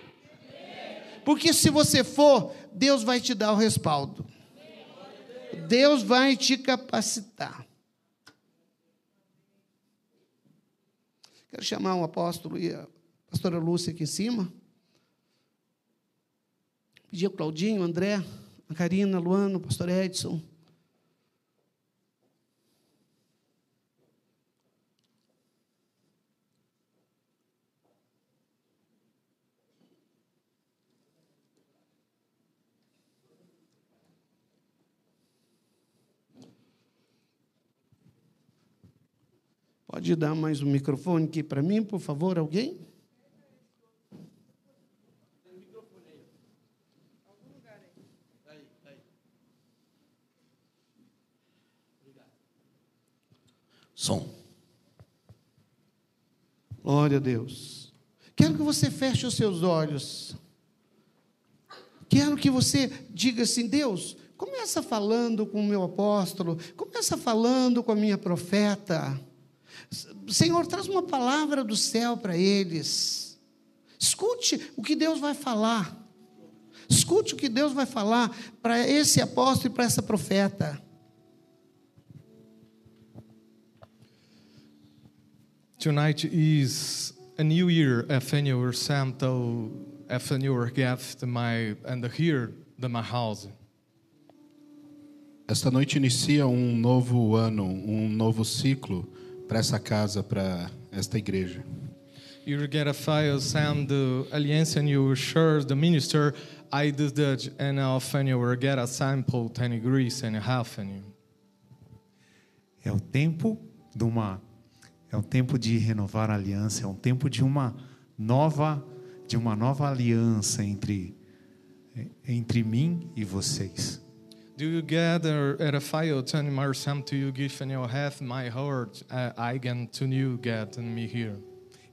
Porque se você for, Deus vai te dar o respaldo. Deus vai te capacitar. Quero chamar o apóstolo e a pastora Lúcia aqui em cima. Pedir o Claudinho, André, a Karina, a Luana, o pastor Edson. Pode dar mais um microfone aqui para mim, por favor, alguém? Som. Glória a Deus. Quero que você feche os seus olhos. Quero que você diga assim: Deus, começa falando com o meu apóstolo, começa falando com a minha profeta. Senhor, traz uma palavra do céu para eles. Escute o que Deus vai falar. Escute o que Deus vai falar para esse apóstolo e para essa profeta. Tonight is a new year FNUR Santo FNUR gift my and here the my house. Esta noite inicia um novo ano, um novo ciclo para essa casa, para esta igreja. You get a file Sam the alliance and you share the minister I did that and often you will get a sample 10 degrees and a half and you. É o tempo de uma é um tempo de renovar a aliança, é um tempo de uma nova de uma nova aliança entre entre mim e vocês. Do you gather at a fire turn my some to you give and you have my heart uh, I can to you get and me here.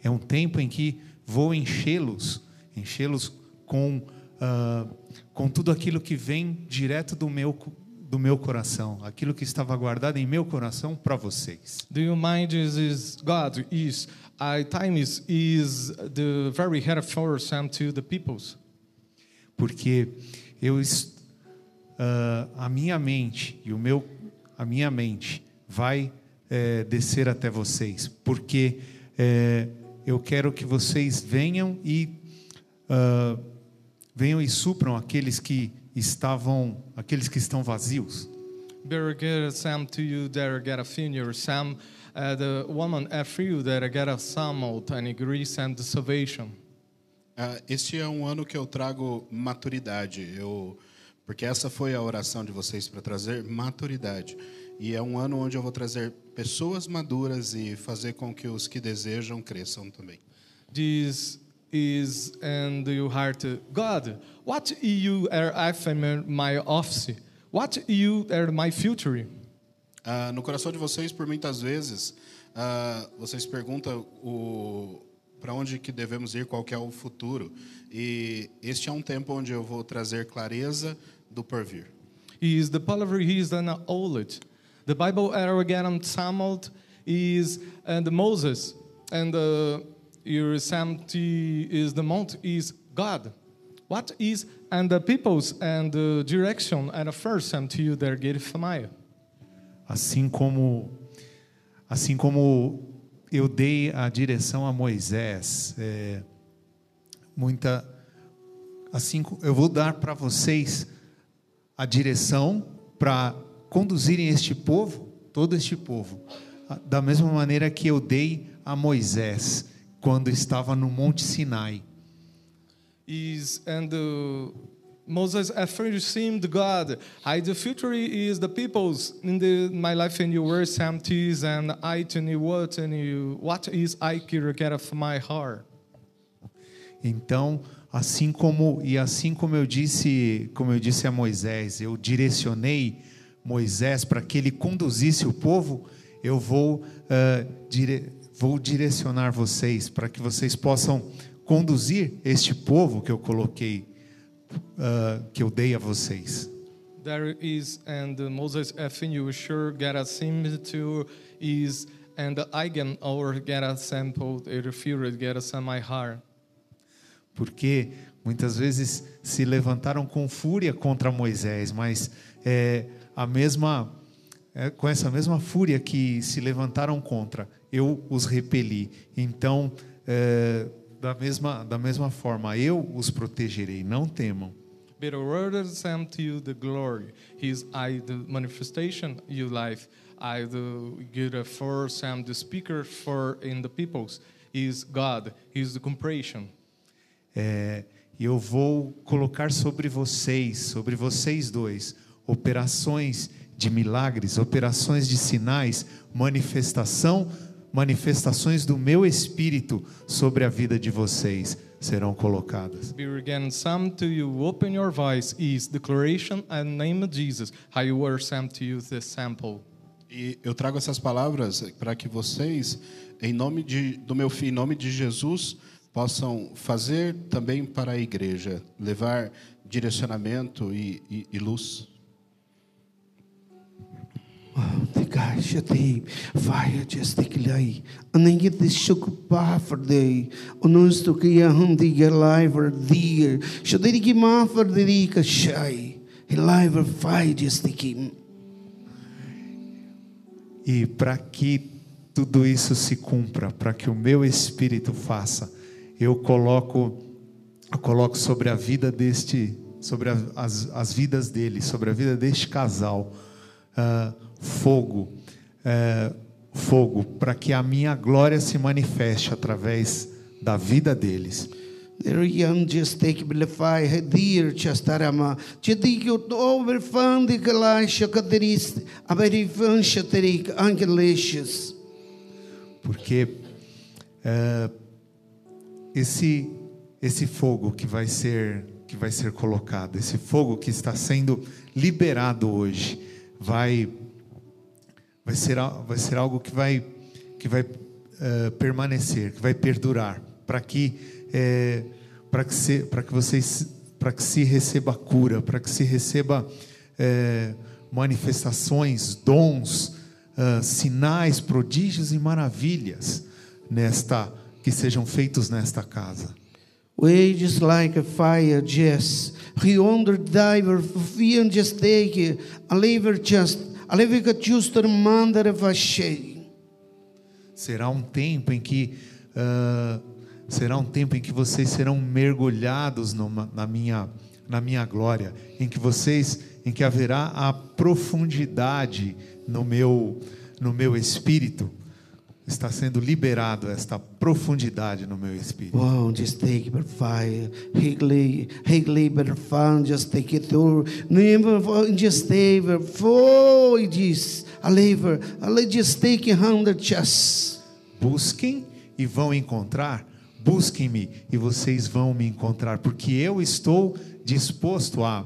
É um tempo em que vou enchê-los, enchê-los com uh, com tudo aquilo que vem direto do meu do meu coração, aquilo que estava guardado em meu coração para vocês. Do you mind is, God is I time is is the very head for some to the peoples. Porque eu uh, a minha mente e o meu, a minha mente vai é, descer até vocês, porque é, eu quero que vocês venham e uh, venham e supram aqueles que estavam, aqueles que estão vazios. Get some to you get a some uh, the woman that get a samot and grease and salvation. Ah, este é um ano que eu trago maturidade. Eu, porque essa foi a oração de vocês para trazer maturidade. E é um ano onde eu vou trazer pessoas maduras e fazer com que os que desejam cresçam também. This is in your heart, God, what you are after my office? What you are my future? Ah, no coração de vocês, por muitas vezes, ah, vocês perguntam o para onde que devemos ir, qual que é o futuro. E este é um tempo onde eu vou trazer clareza do porvir. He is the palaver, he is an olet. The Bible Aragamam Samold is and Moses and the your Samti is the mount is God. What is and the peoples and the direction and the first Sam to you there get familiar. Assim como assim como eu dei a direção a Moisés, é, muita assim eu vou dar para vocês a direção para conduzirem este povo, todo este povo, da mesma maneira que eu dei a Moisés quando estava no Monte Sinai. is and the Moses after seemed God. I the future is the peoples in the my life and you were samties and I to you what and you what is I get of my heart. Então, assim como e assim como eu disse, como eu disse a Moisés, eu direcionei Moisés para que ele conduzisse o povo, eu vou ah, dire- vou direcionar vocês para que vocês possam conduzir este povo que eu coloquei, ah, que eu dei a vocês. There is and Moses after you sure get a sim to is and can or get a sample it fear get a semi heart. Porque muitas vezes se levantaram com fúria contra Moisés, mas é, a mesma é, com essa mesma fúria que se levantaram contra, eu os repeli. Então, é, da mesma da mesma forma, eu os protegerei. Não temam. But word Sam to you the glory. He's I the manifestation you life. I the good for Sam the speaker for in the peoples. Is God. He's the compression. É, e eu vou colocar sobre vocês, sobre vocês dois, operações de milagres, operações de sinais, manifestação, manifestações do meu espírito sobre a vida de vocês serão colocadas. Be again Sam to you open your voice is declaration and name of Jesus. How you were Sam to you the sample. E eu trago essas palavras para que vocês, em nome de, do meu filho, em nome de Jesus, possam fazer também para a igreja, levar direcionamento e, e, e luz. E para que tudo isso se cumpra, para que o meu espírito faça, eu coloco, eu coloco sobre a vida deste, sobre a- as, as vidas deles, sobre a vida deste casal, ah, fogo, eh, fogo, para que a minha glória se manifeste através da vida deles. Hadir chastarama. Angelicious. porque é, esse esse fogo que vai ser que vai ser colocado, esse fogo que está sendo liberado hoje, vai vai ser vai ser algo que vai que vai é, permanecer, que vai perdurar, para que é, para que se, para que vocês para que se receba cura, para que se receba é, manifestações, dons, ah, sinais, prodígios e maravilhas nesta que sejam feitos nesta casa. Just like a fire, he under diver, fian just take a liver just, a liver just a mandar shade. Será um tempo em que ah, será um tempo em que vocês serão mergulhados numa, na minha na minha glória, em que vocês, em que haverá a profundidade no meu no meu espírito. Está sendo liberado esta profundidade no meu espírito. Wow, just take it fire. Higley, Higley, fun, just take it through. Never, just it. For a lever, a just take it the chest. Busquem e vão encontrar. Busquem-me e vocês vão me encontrar, porque eu estou disposto a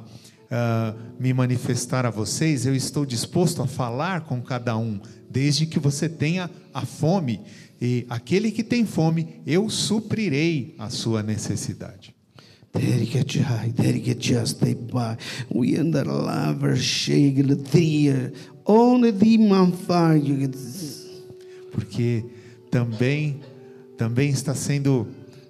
uh, me manifestar a vocês, eu estou disposto a falar com cada um, desde que você tenha a fome. E aquele que tem fome, eu suprirei a sua necessidade. Porque também também está sendo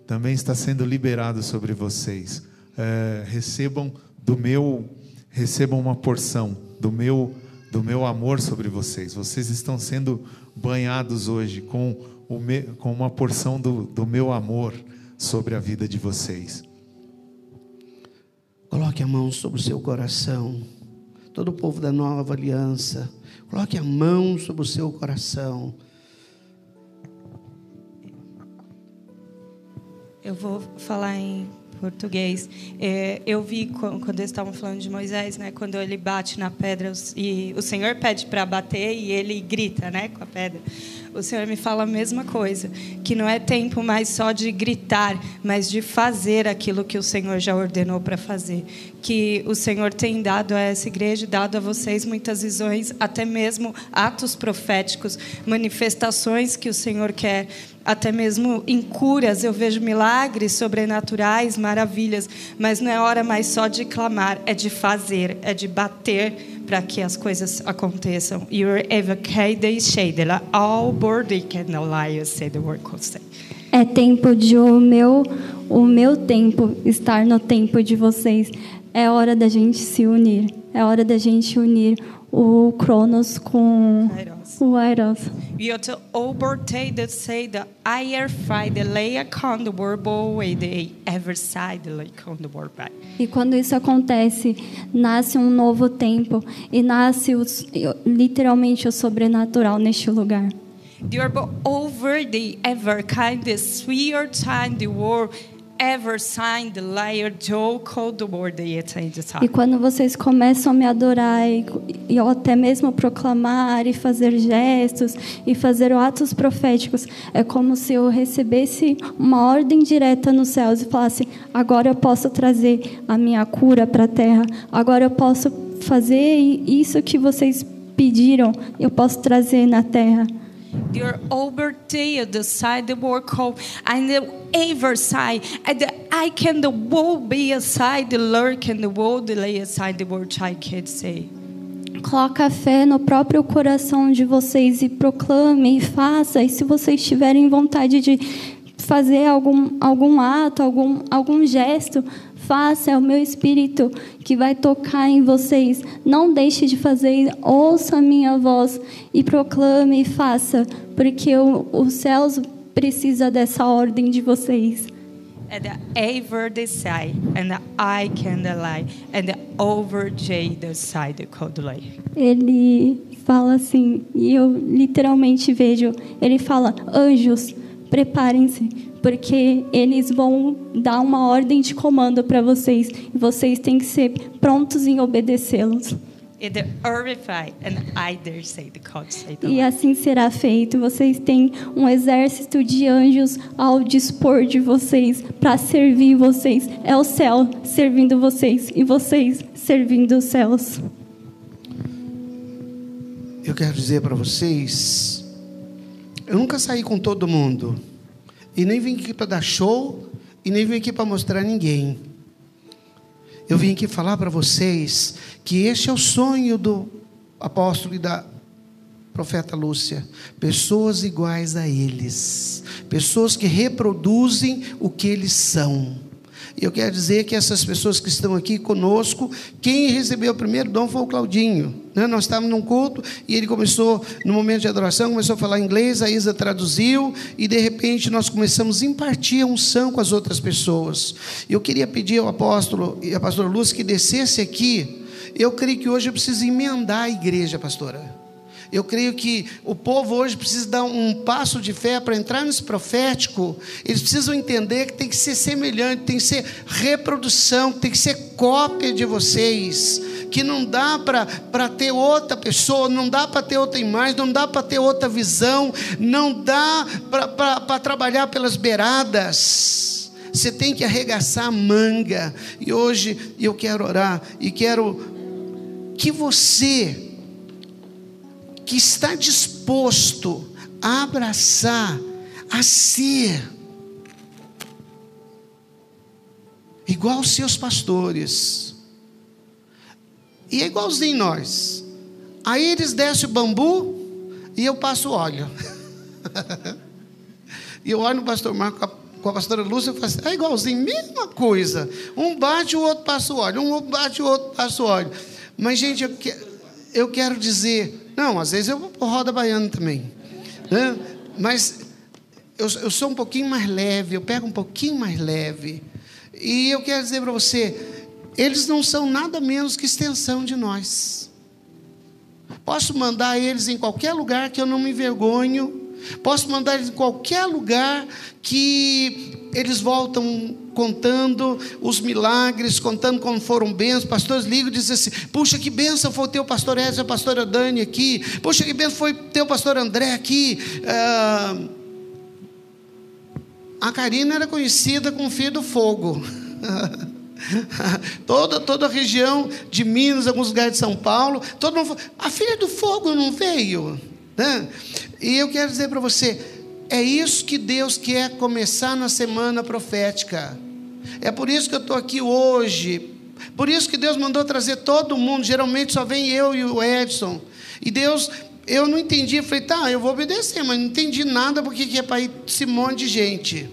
também está sendo liberado sobre vocês. É, recebam do meu recebam uma porção do meu do meu amor sobre vocês. Vocês estão sendo banhados hoje com, o me, com uma porção do, do meu amor sobre a vida de vocês. Coloque a mão sobre o seu coração. Todo o povo da nova aliança. Coloque a mão sobre o seu coração. Eu vou falar em português. É, eu vi quando eles estavam falando de Moisés, né, quando ele bate na pedra e o Senhor pede para bater e ele grita, né, com a pedra. O Senhor me fala a mesma coisa, que não é tempo mais só de gritar, mas de fazer aquilo que o Senhor já ordenou para fazer. Que o Senhor tem dado a essa igreja, dado a vocês muitas visões, até mesmo atos proféticos, manifestações que o Senhor quer até mesmo em curas, eu vejo milagres sobrenaturais, maravilhas, mas não é hora mais só de clamar, é de fazer, é de bater para que as coisas aconteçam. É tempo de o meu o meu tempo estar no tempo de vocês. É hora da gente se unir. É hora da gente unir o Cronos com E the the the the the world by. E quando isso acontece, nasce um novo tempo e nasce o, literalmente o sobrenatural neste lugar. You're over the ever kind the sweeter time the world E quando vocês começam a me adorar e, e até mesmo proclamar e fazer gestos e fazer atos proféticos, é como se eu recebesse uma ordem direta nos céus e falasse: agora eu posso trazer a minha cura para a terra, agora eu posso fazer isso que vocês pediram, eu posso trazer na terra. Your overtail the side the work and the ever side and the I can the wall be aside the lurk and the wall lay aside the word I can say. Coloca a fé no próprio coração de vocês e proclame e faça. E se vocês tiverem vontade de fazer algum, algum ato, algum, algum gesto, faça, é o meu espírito que vai tocar em vocês. Não deixe de fazer, ouça a minha voz e proclame e faça, porque o, os céus precisa dessa ordem de vocês. And ever the side, and I can lie, and over the side Ele fala assim, e eu literalmente vejo, ele fala, anjos, preparem-se, porque eles vão dar uma ordem de comando para vocês e vocês têm que ser prontos em obedecê-los. E assim será feito. Vocês têm um exército de anjos ao dispor de vocês para servir vocês. É o céu servindo vocês e vocês servindo os céus. Eu quero dizer para vocês eu nunca saí com todo mundo. E nem vim aqui para dar show. E nem vim aqui para mostrar ninguém. Eu vim aqui falar para vocês que este é o sonho do apóstolo e da profeta Lúcia. Pessoas iguais a eles. Pessoas que reproduzem o que eles são. E eu quero dizer que essas pessoas que estão aqui conosco, quem recebeu o primeiro dom foi o Claudinho. Né? Nós estávamos num culto e ele começou, no momento de adoração, começou a falar inglês, a Isa traduziu, e de repente nós começamos a impartir a unção com as outras pessoas. Eu queria pedir ao apóstolo e à pastora Lúcia que descesse aqui. Eu creio que hoje eu preciso emendar a igreja, pastora. Eu creio que o povo hoje precisa dar um passo de fé para entrar nesse profético. Eles precisam entender que tem que ser semelhante, tem que ser reprodução, tem que ser cópia de vocês. Que não dá para ter outra pessoa, não dá para ter outra imagem, não dá para ter outra visão, não dá para trabalhar pelas beiradas. Você tem que arregaçar a manga. E hoje eu quero orar e quero que você que está disposto a abraçar, a ser igual os seus pastores. E é igualzinho nós. Aí eles descem o bambu e eu passo óleo. [laughs] e eu olho no pastor Marco com a pastora Lúcia e falo assim, é igualzinho, mesma coisa. Um bate, o outro passa o óleo. Um bate, o outro passa o óleo. Mas, gente, eu, que, eu quero dizer, não, às vezes eu roda baiana também. Né? Mas eu, eu sou um pouquinho mais leve, eu pego um pouquinho mais leve. E eu quero dizer para você, eles não são nada menos que extensão de nós. Posso mandar eles em qualquer lugar que eu não me envergonho. Posso mandar eles em qualquer lugar que eles voltam contando os milagres, contando como foram bênçãos. Pastores ligam e dizem assim: Puxa, que bênção foi o teu pastor Ezra, a pastora Dani aqui. Puxa, que bênção foi o teu pastor André aqui. Ah, a Karina era conhecida como filho do fogo. [laughs] toda, toda a região de Minas, alguns lugares de São Paulo, todo mundo, a filha do fogo não veio. Né? E eu quero dizer para você, é isso que Deus quer começar na semana profética. É por isso que eu estou aqui hoje. Por isso que Deus mandou trazer todo mundo. Geralmente só vem eu e o Edson. E Deus, eu não entendi. Eu falei, tá, eu vou obedecer, mas não entendi nada porque que é para ir esse monte de gente.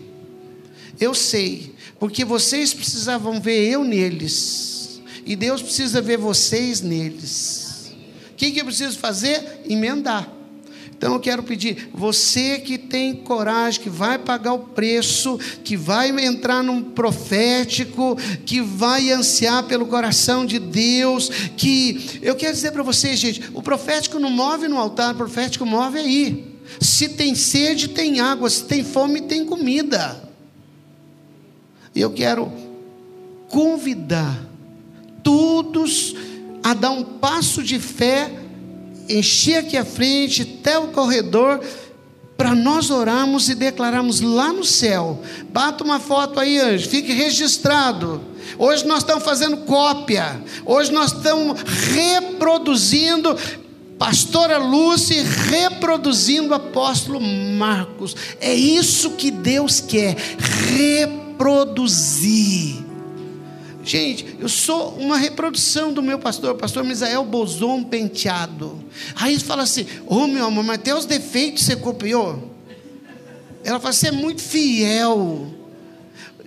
Eu sei, porque vocês precisavam ver eu neles. E Deus precisa ver vocês neles. O que, que eu preciso fazer? Emendar. Então eu quero pedir, você que tem coragem, que vai pagar o preço, que vai entrar num profético, que vai ansiar pelo coração de Deus, que eu quero dizer para vocês, gente, o profético não move no altar, o profético move aí. Se tem sede, tem água, se tem fome, tem comida. Eu quero convidar todos a dar um passo de fé encher aqui a frente, até o corredor, para nós orarmos e declararmos lá no céu. Bata uma foto aí, anjo, fique registrado. Hoje nós estamos fazendo cópia, hoje nós estamos reproduzindo. Pastora Lúcia reproduzindo o apóstolo Marcos. É isso que Deus quer, reproduzir. Gente, eu sou uma reprodução do meu pastor, pastor Misael Bozon Penteado. Aí ele fala assim: Ô oh, meu amor, mas até os defeitos você copiou. Ela fala: Você é muito fiel.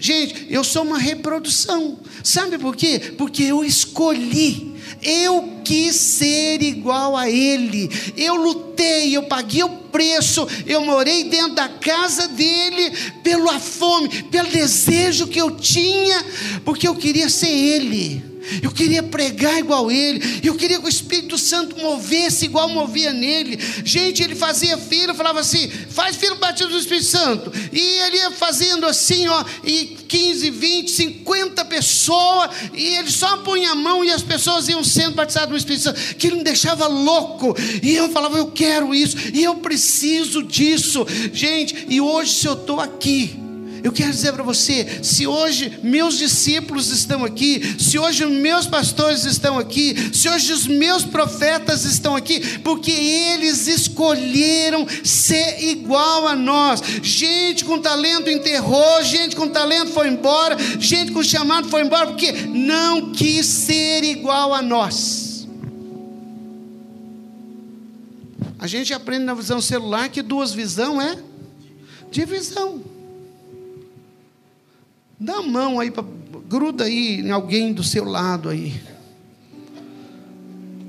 Gente, eu sou uma reprodução. Sabe por quê? Porque eu escolhi eu quis ser igual a Ele. Eu lutei, eu paguei o preço, eu morei dentro da casa dele, pela fome, pelo desejo que eu tinha, porque eu queria ser Ele. Eu queria pregar igual ele. Eu queria que o Espírito Santo movesse igual movia nele. Gente, ele fazia filho, falava assim: faz filho batismo do Espírito Santo. E ele ia fazendo assim, ó, e 15, 20, 50 pessoas. E ele só punha a mão e as pessoas iam sendo batizadas do Espírito Santo. Que ele me deixava louco. E eu falava: eu quero isso. E eu preciso disso. Gente, e hoje, se eu estou aqui eu quero dizer para você: se hoje meus discípulos estão aqui, se hoje meus pastores estão aqui, se hoje os meus profetas estão aqui, porque eles escolheram ser igual a nós. Gente com talento enterrou, gente com talento foi embora, gente com chamado foi embora, porque não quis ser igual a nós. A gente aprende na visão celular que duas visão é divisão. Dá a mão aí, pra, gruda aí em alguém do seu lado aí.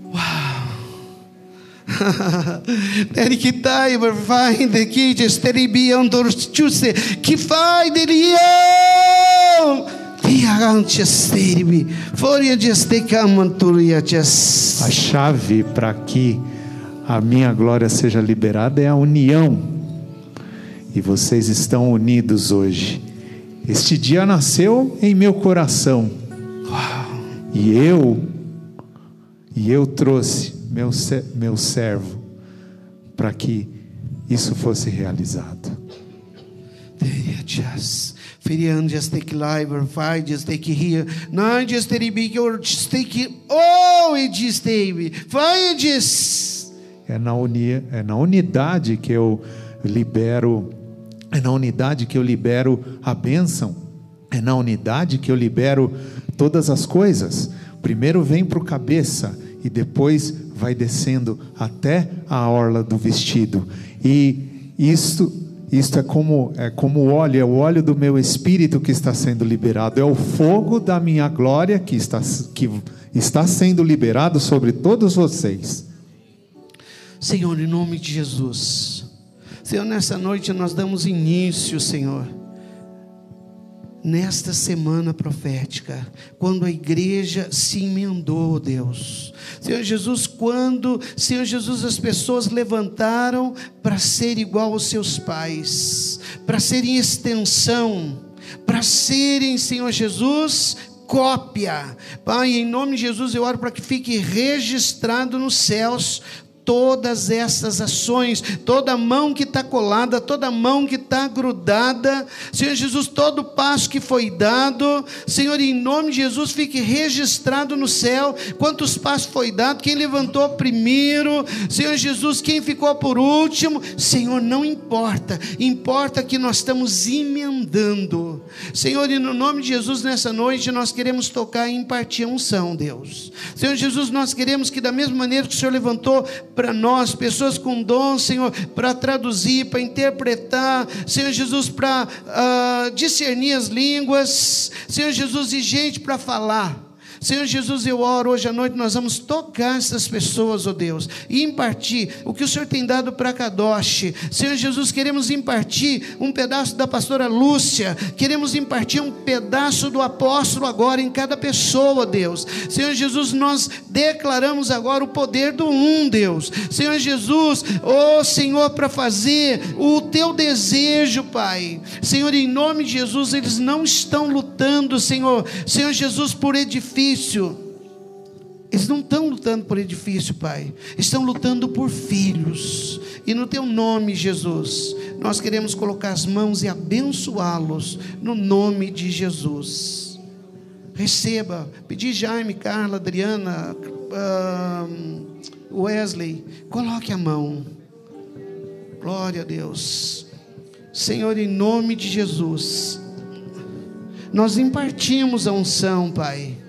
Uau! [laughs] Que vai de lião. Tiagante esteribi. Foria de estecamanturia A chave para que a minha glória seja liberada é a união. E vocês estão unidos hoje. Este dia nasceu em meu coração. E eu e eu trouxe meu, meu servo para que isso fosse realizado. Ferian just take live or five just take here. Não just take big or just take oh it just take. Vai just. É na unia, é na unidade que eu libero, é na unidade que eu libero a bênção. É na unidade que eu libero todas as coisas. Primeiro vem para o cabeça e depois vai descendo até a orla do vestido. E isto, isto é como é como óleo, é o óleo do meu espírito que está sendo liberado, é o fogo da minha glória que está, que está sendo liberado sobre todos vocês. Senhor, em nome de Jesus. Senhor, nessa noite nós damos início, Senhor nesta semana profética, quando a igreja se emendou, Deus. Senhor Jesus, quando, Senhor Jesus, as pessoas levantaram para ser igual aos seus pais, para serem extensão, para serem, Senhor Jesus, cópia. Pai, em nome de Jesus, eu oro para que fique registrado nos céus todas essas ações, toda mão que está colada, toda mão que está grudada, Senhor Jesus, todo passo que foi dado, Senhor, em nome de Jesus, fique registrado no céu. Quantos passos foi dado, quem levantou primeiro, Senhor Jesus, quem ficou por último, Senhor, não importa, importa que nós estamos emendando, Senhor, e no nome de Jesus, nessa noite, nós queremos tocar e impartir unção, Deus, Senhor Jesus, nós queremos que da mesma maneira que o Senhor levantou para nós, pessoas com dom, Senhor, para traduzir, para interpretar, Senhor Jesus, para uh, discernir as línguas, Senhor Jesus, e gente para falar. Senhor Jesus, eu oro hoje à noite, nós vamos tocar essas pessoas, ó oh Deus, e impartir o que o Senhor tem dado para Kadosh. Senhor Jesus, queremos impartir um pedaço da pastora Lúcia, queremos impartir um pedaço do apóstolo agora em cada pessoa, Deus. Senhor Jesus, nós declaramos agora o poder do um, Deus. Senhor Jesus, ó oh Senhor, para fazer o teu desejo, Pai. Senhor, em nome de Jesus, eles não estão lutando, Senhor, Senhor Jesus, por edifício edifício. Eles não estão lutando por edifício, Pai. Estão lutando por filhos. E no teu nome, Jesus, nós queremos colocar as mãos e abençoá-los no nome de Jesus. Receba. Pedi Jaime, Carla, Adriana, Wesley, coloque a mão. Glória a Deus. Senhor, em nome de Jesus, nós impartimos a unção, Pai.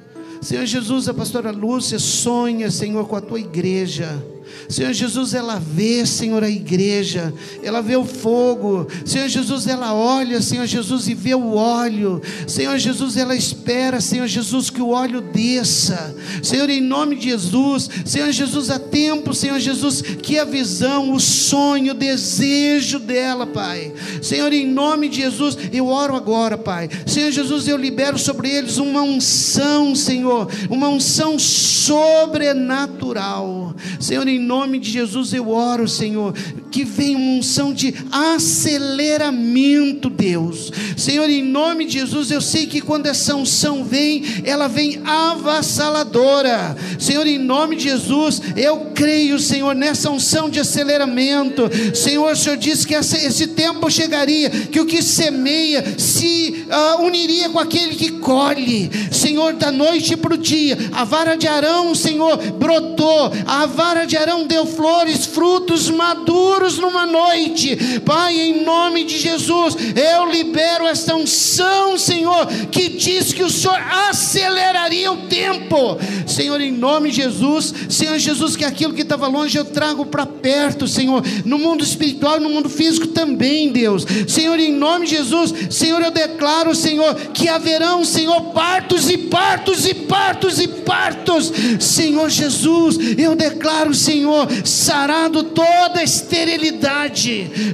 Senhor Jesus, a pastora Lúcia sonha, Senhor, com a tua igreja. Senhor Jesus, ela vê, Senhor, a igreja, ela vê o fogo. Senhor Jesus, ela olha, Senhor Jesus, e vê o óleo. Senhor Jesus, ela espera, Senhor Jesus, que o óleo desça. Senhor, em nome de Jesus, Senhor Jesus, há tempo, Senhor Jesus, que a visão, o sonho, o desejo dela, Pai. Senhor, em nome de Jesus, eu oro agora, Pai. Senhor Jesus, eu libero sobre eles uma unção, Senhor, uma unção sobrenatural. Senhor, em nome de Jesus eu oro, Senhor, que venha uma unção de aceleramento, Deus. Senhor, em nome de Jesus, eu sei que quando essa unção vem, ela vem avassaladora. Senhor, em nome de Jesus, eu creio, Senhor, nessa unção de aceleramento. Senhor, o Senhor disse que esse tempo chegaria, que o que semeia se uh, uniria com aquele que colhe. Senhor, da noite para o dia, a vara de Arão, Senhor, brotou, a vara de Arão deu flores, frutos maduros numa noite. Pai, em nome de Jesus, eu libero esta unção, Senhor, que diz que o Senhor aceleraria o tempo. Senhor, em nome de Jesus, Senhor Jesus, que aquilo que estava longe eu trago para perto, Senhor, no mundo espiritual, no mundo físico também, Deus. Senhor, em nome de Jesus, Senhor, eu declaro, Senhor, que haverão, Senhor, partos e partos e partos e partos. Senhor Jesus, eu declaro, Senhor, sarado toda esterilidade.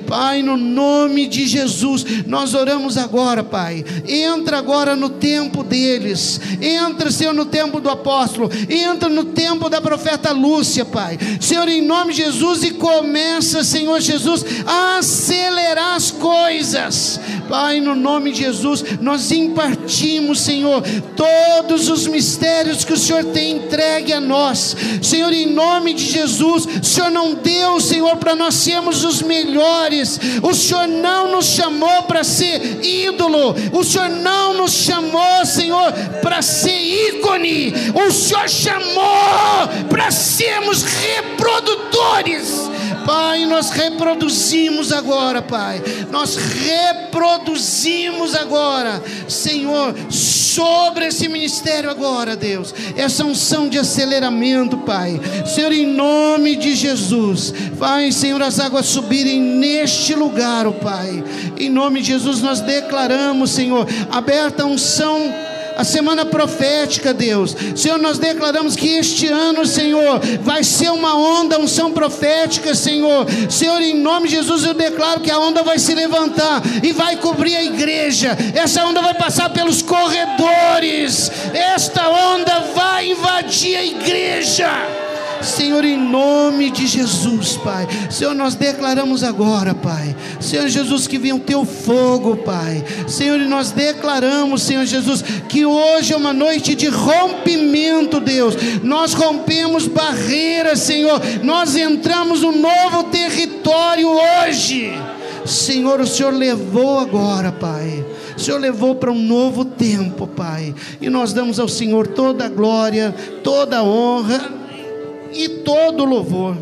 Pai, no nome de Jesus, nós oramos agora, Pai. Entra agora no tempo deles. Entra, Senhor, no tempo do apóstolo. Entra no tempo da profeta Lúcia, Pai. Senhor, em nome de Jesus, e começa, Senhor Jesus, a acelerar as coisas. Pai, no nome de Jesus, nós impartimos, Senhor, todos os mistérios que o Senhor tem entregue a nós. Senhor, em nome de Jesus, o Senhor não deu, Senhor, para nós sermos os melhores. O Senhor não nos chamou para ser ídolo. O Senhor não nos chamou, Senhor, para ser ícone. O Senhor chamou para sermos reprodutores Pai, nós reproduzimos agora, Pai. Nós reproduzimos agora, Senhor, sobre esse ministério agora, Deus. Essa unção de aceleramento, Pai. Senhor, em nome de Jesus. Vai, Senhor, as águas subirem neste lugar, oh Pai. Em nome de Jesus nós declaramos, Senhor, aberta a unção a semana profética, Deus. Senhor, nós declaramos que este ano, Senhor, vai ser uma onda, unção profética, Senhor. Senhor, em nome de Jesus, eu declaro que a onda vai se levantar e vai cobrir a igreja. Essa onda vai passar pelos corredores. Esta onda vai invadir a igreja. Senhor, em nome de Jesus, Pai. Senhor, nós declaramos agora, Pai. Senhor Jesus, que venha o teu fogo, Pai. Senhor, e nós declaramos, Senhor Jesus, que hoje é uma noite de rompimento, Deus. Nós rompemos barreiras, Senhor. Nós entramos no novo território hoje. Senhor, o Senhor levou agora, Pai. O Senhor levou para um novo tempo, Pai. E nós damos ao Senhor toda a glória, toda a honra e todo louvor.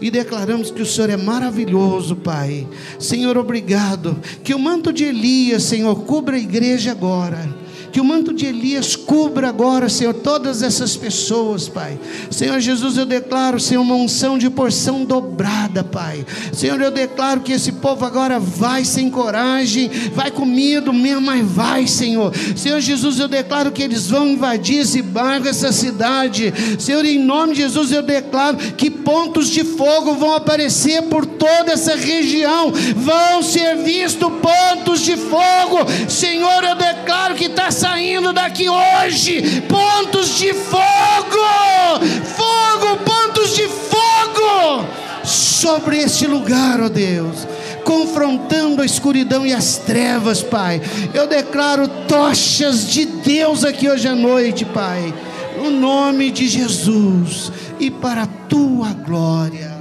E declaramos que o Senhor é maravilhoso, Pai. Senhor, obrigado. Que o manto de Elias, Senhor, cubra a igreja agora que o manto de Elias cubra agora, Senhor, todas essas pessoas, Pai. Senhor Jesus, eu declaro, Senhor, uma unção de porção dobrada, Pai. Senhor, eu declaro que esse povo agora vai sem coragem, vai com medo mesmo, mas vai, Senhor. Senhor Jesus, eu declaro que eles vão invadir esse bairro, essa cidade. Senhor, em nome de Jesus, eu declaro que pontos de fogo vão aparecer por toda essa região, vão ser vistos pontos de fogo. Senhor, eu declaro que está saindo daqui hoje pontos de fogo, fogo, pontos de fogo sobre este lugar, ó Deus confrontando a escuridão e as trevas, Pai. Eu declaro tochas de Deus aqui hoje à noite, Pai, no nome de Jesus e para a tua glória.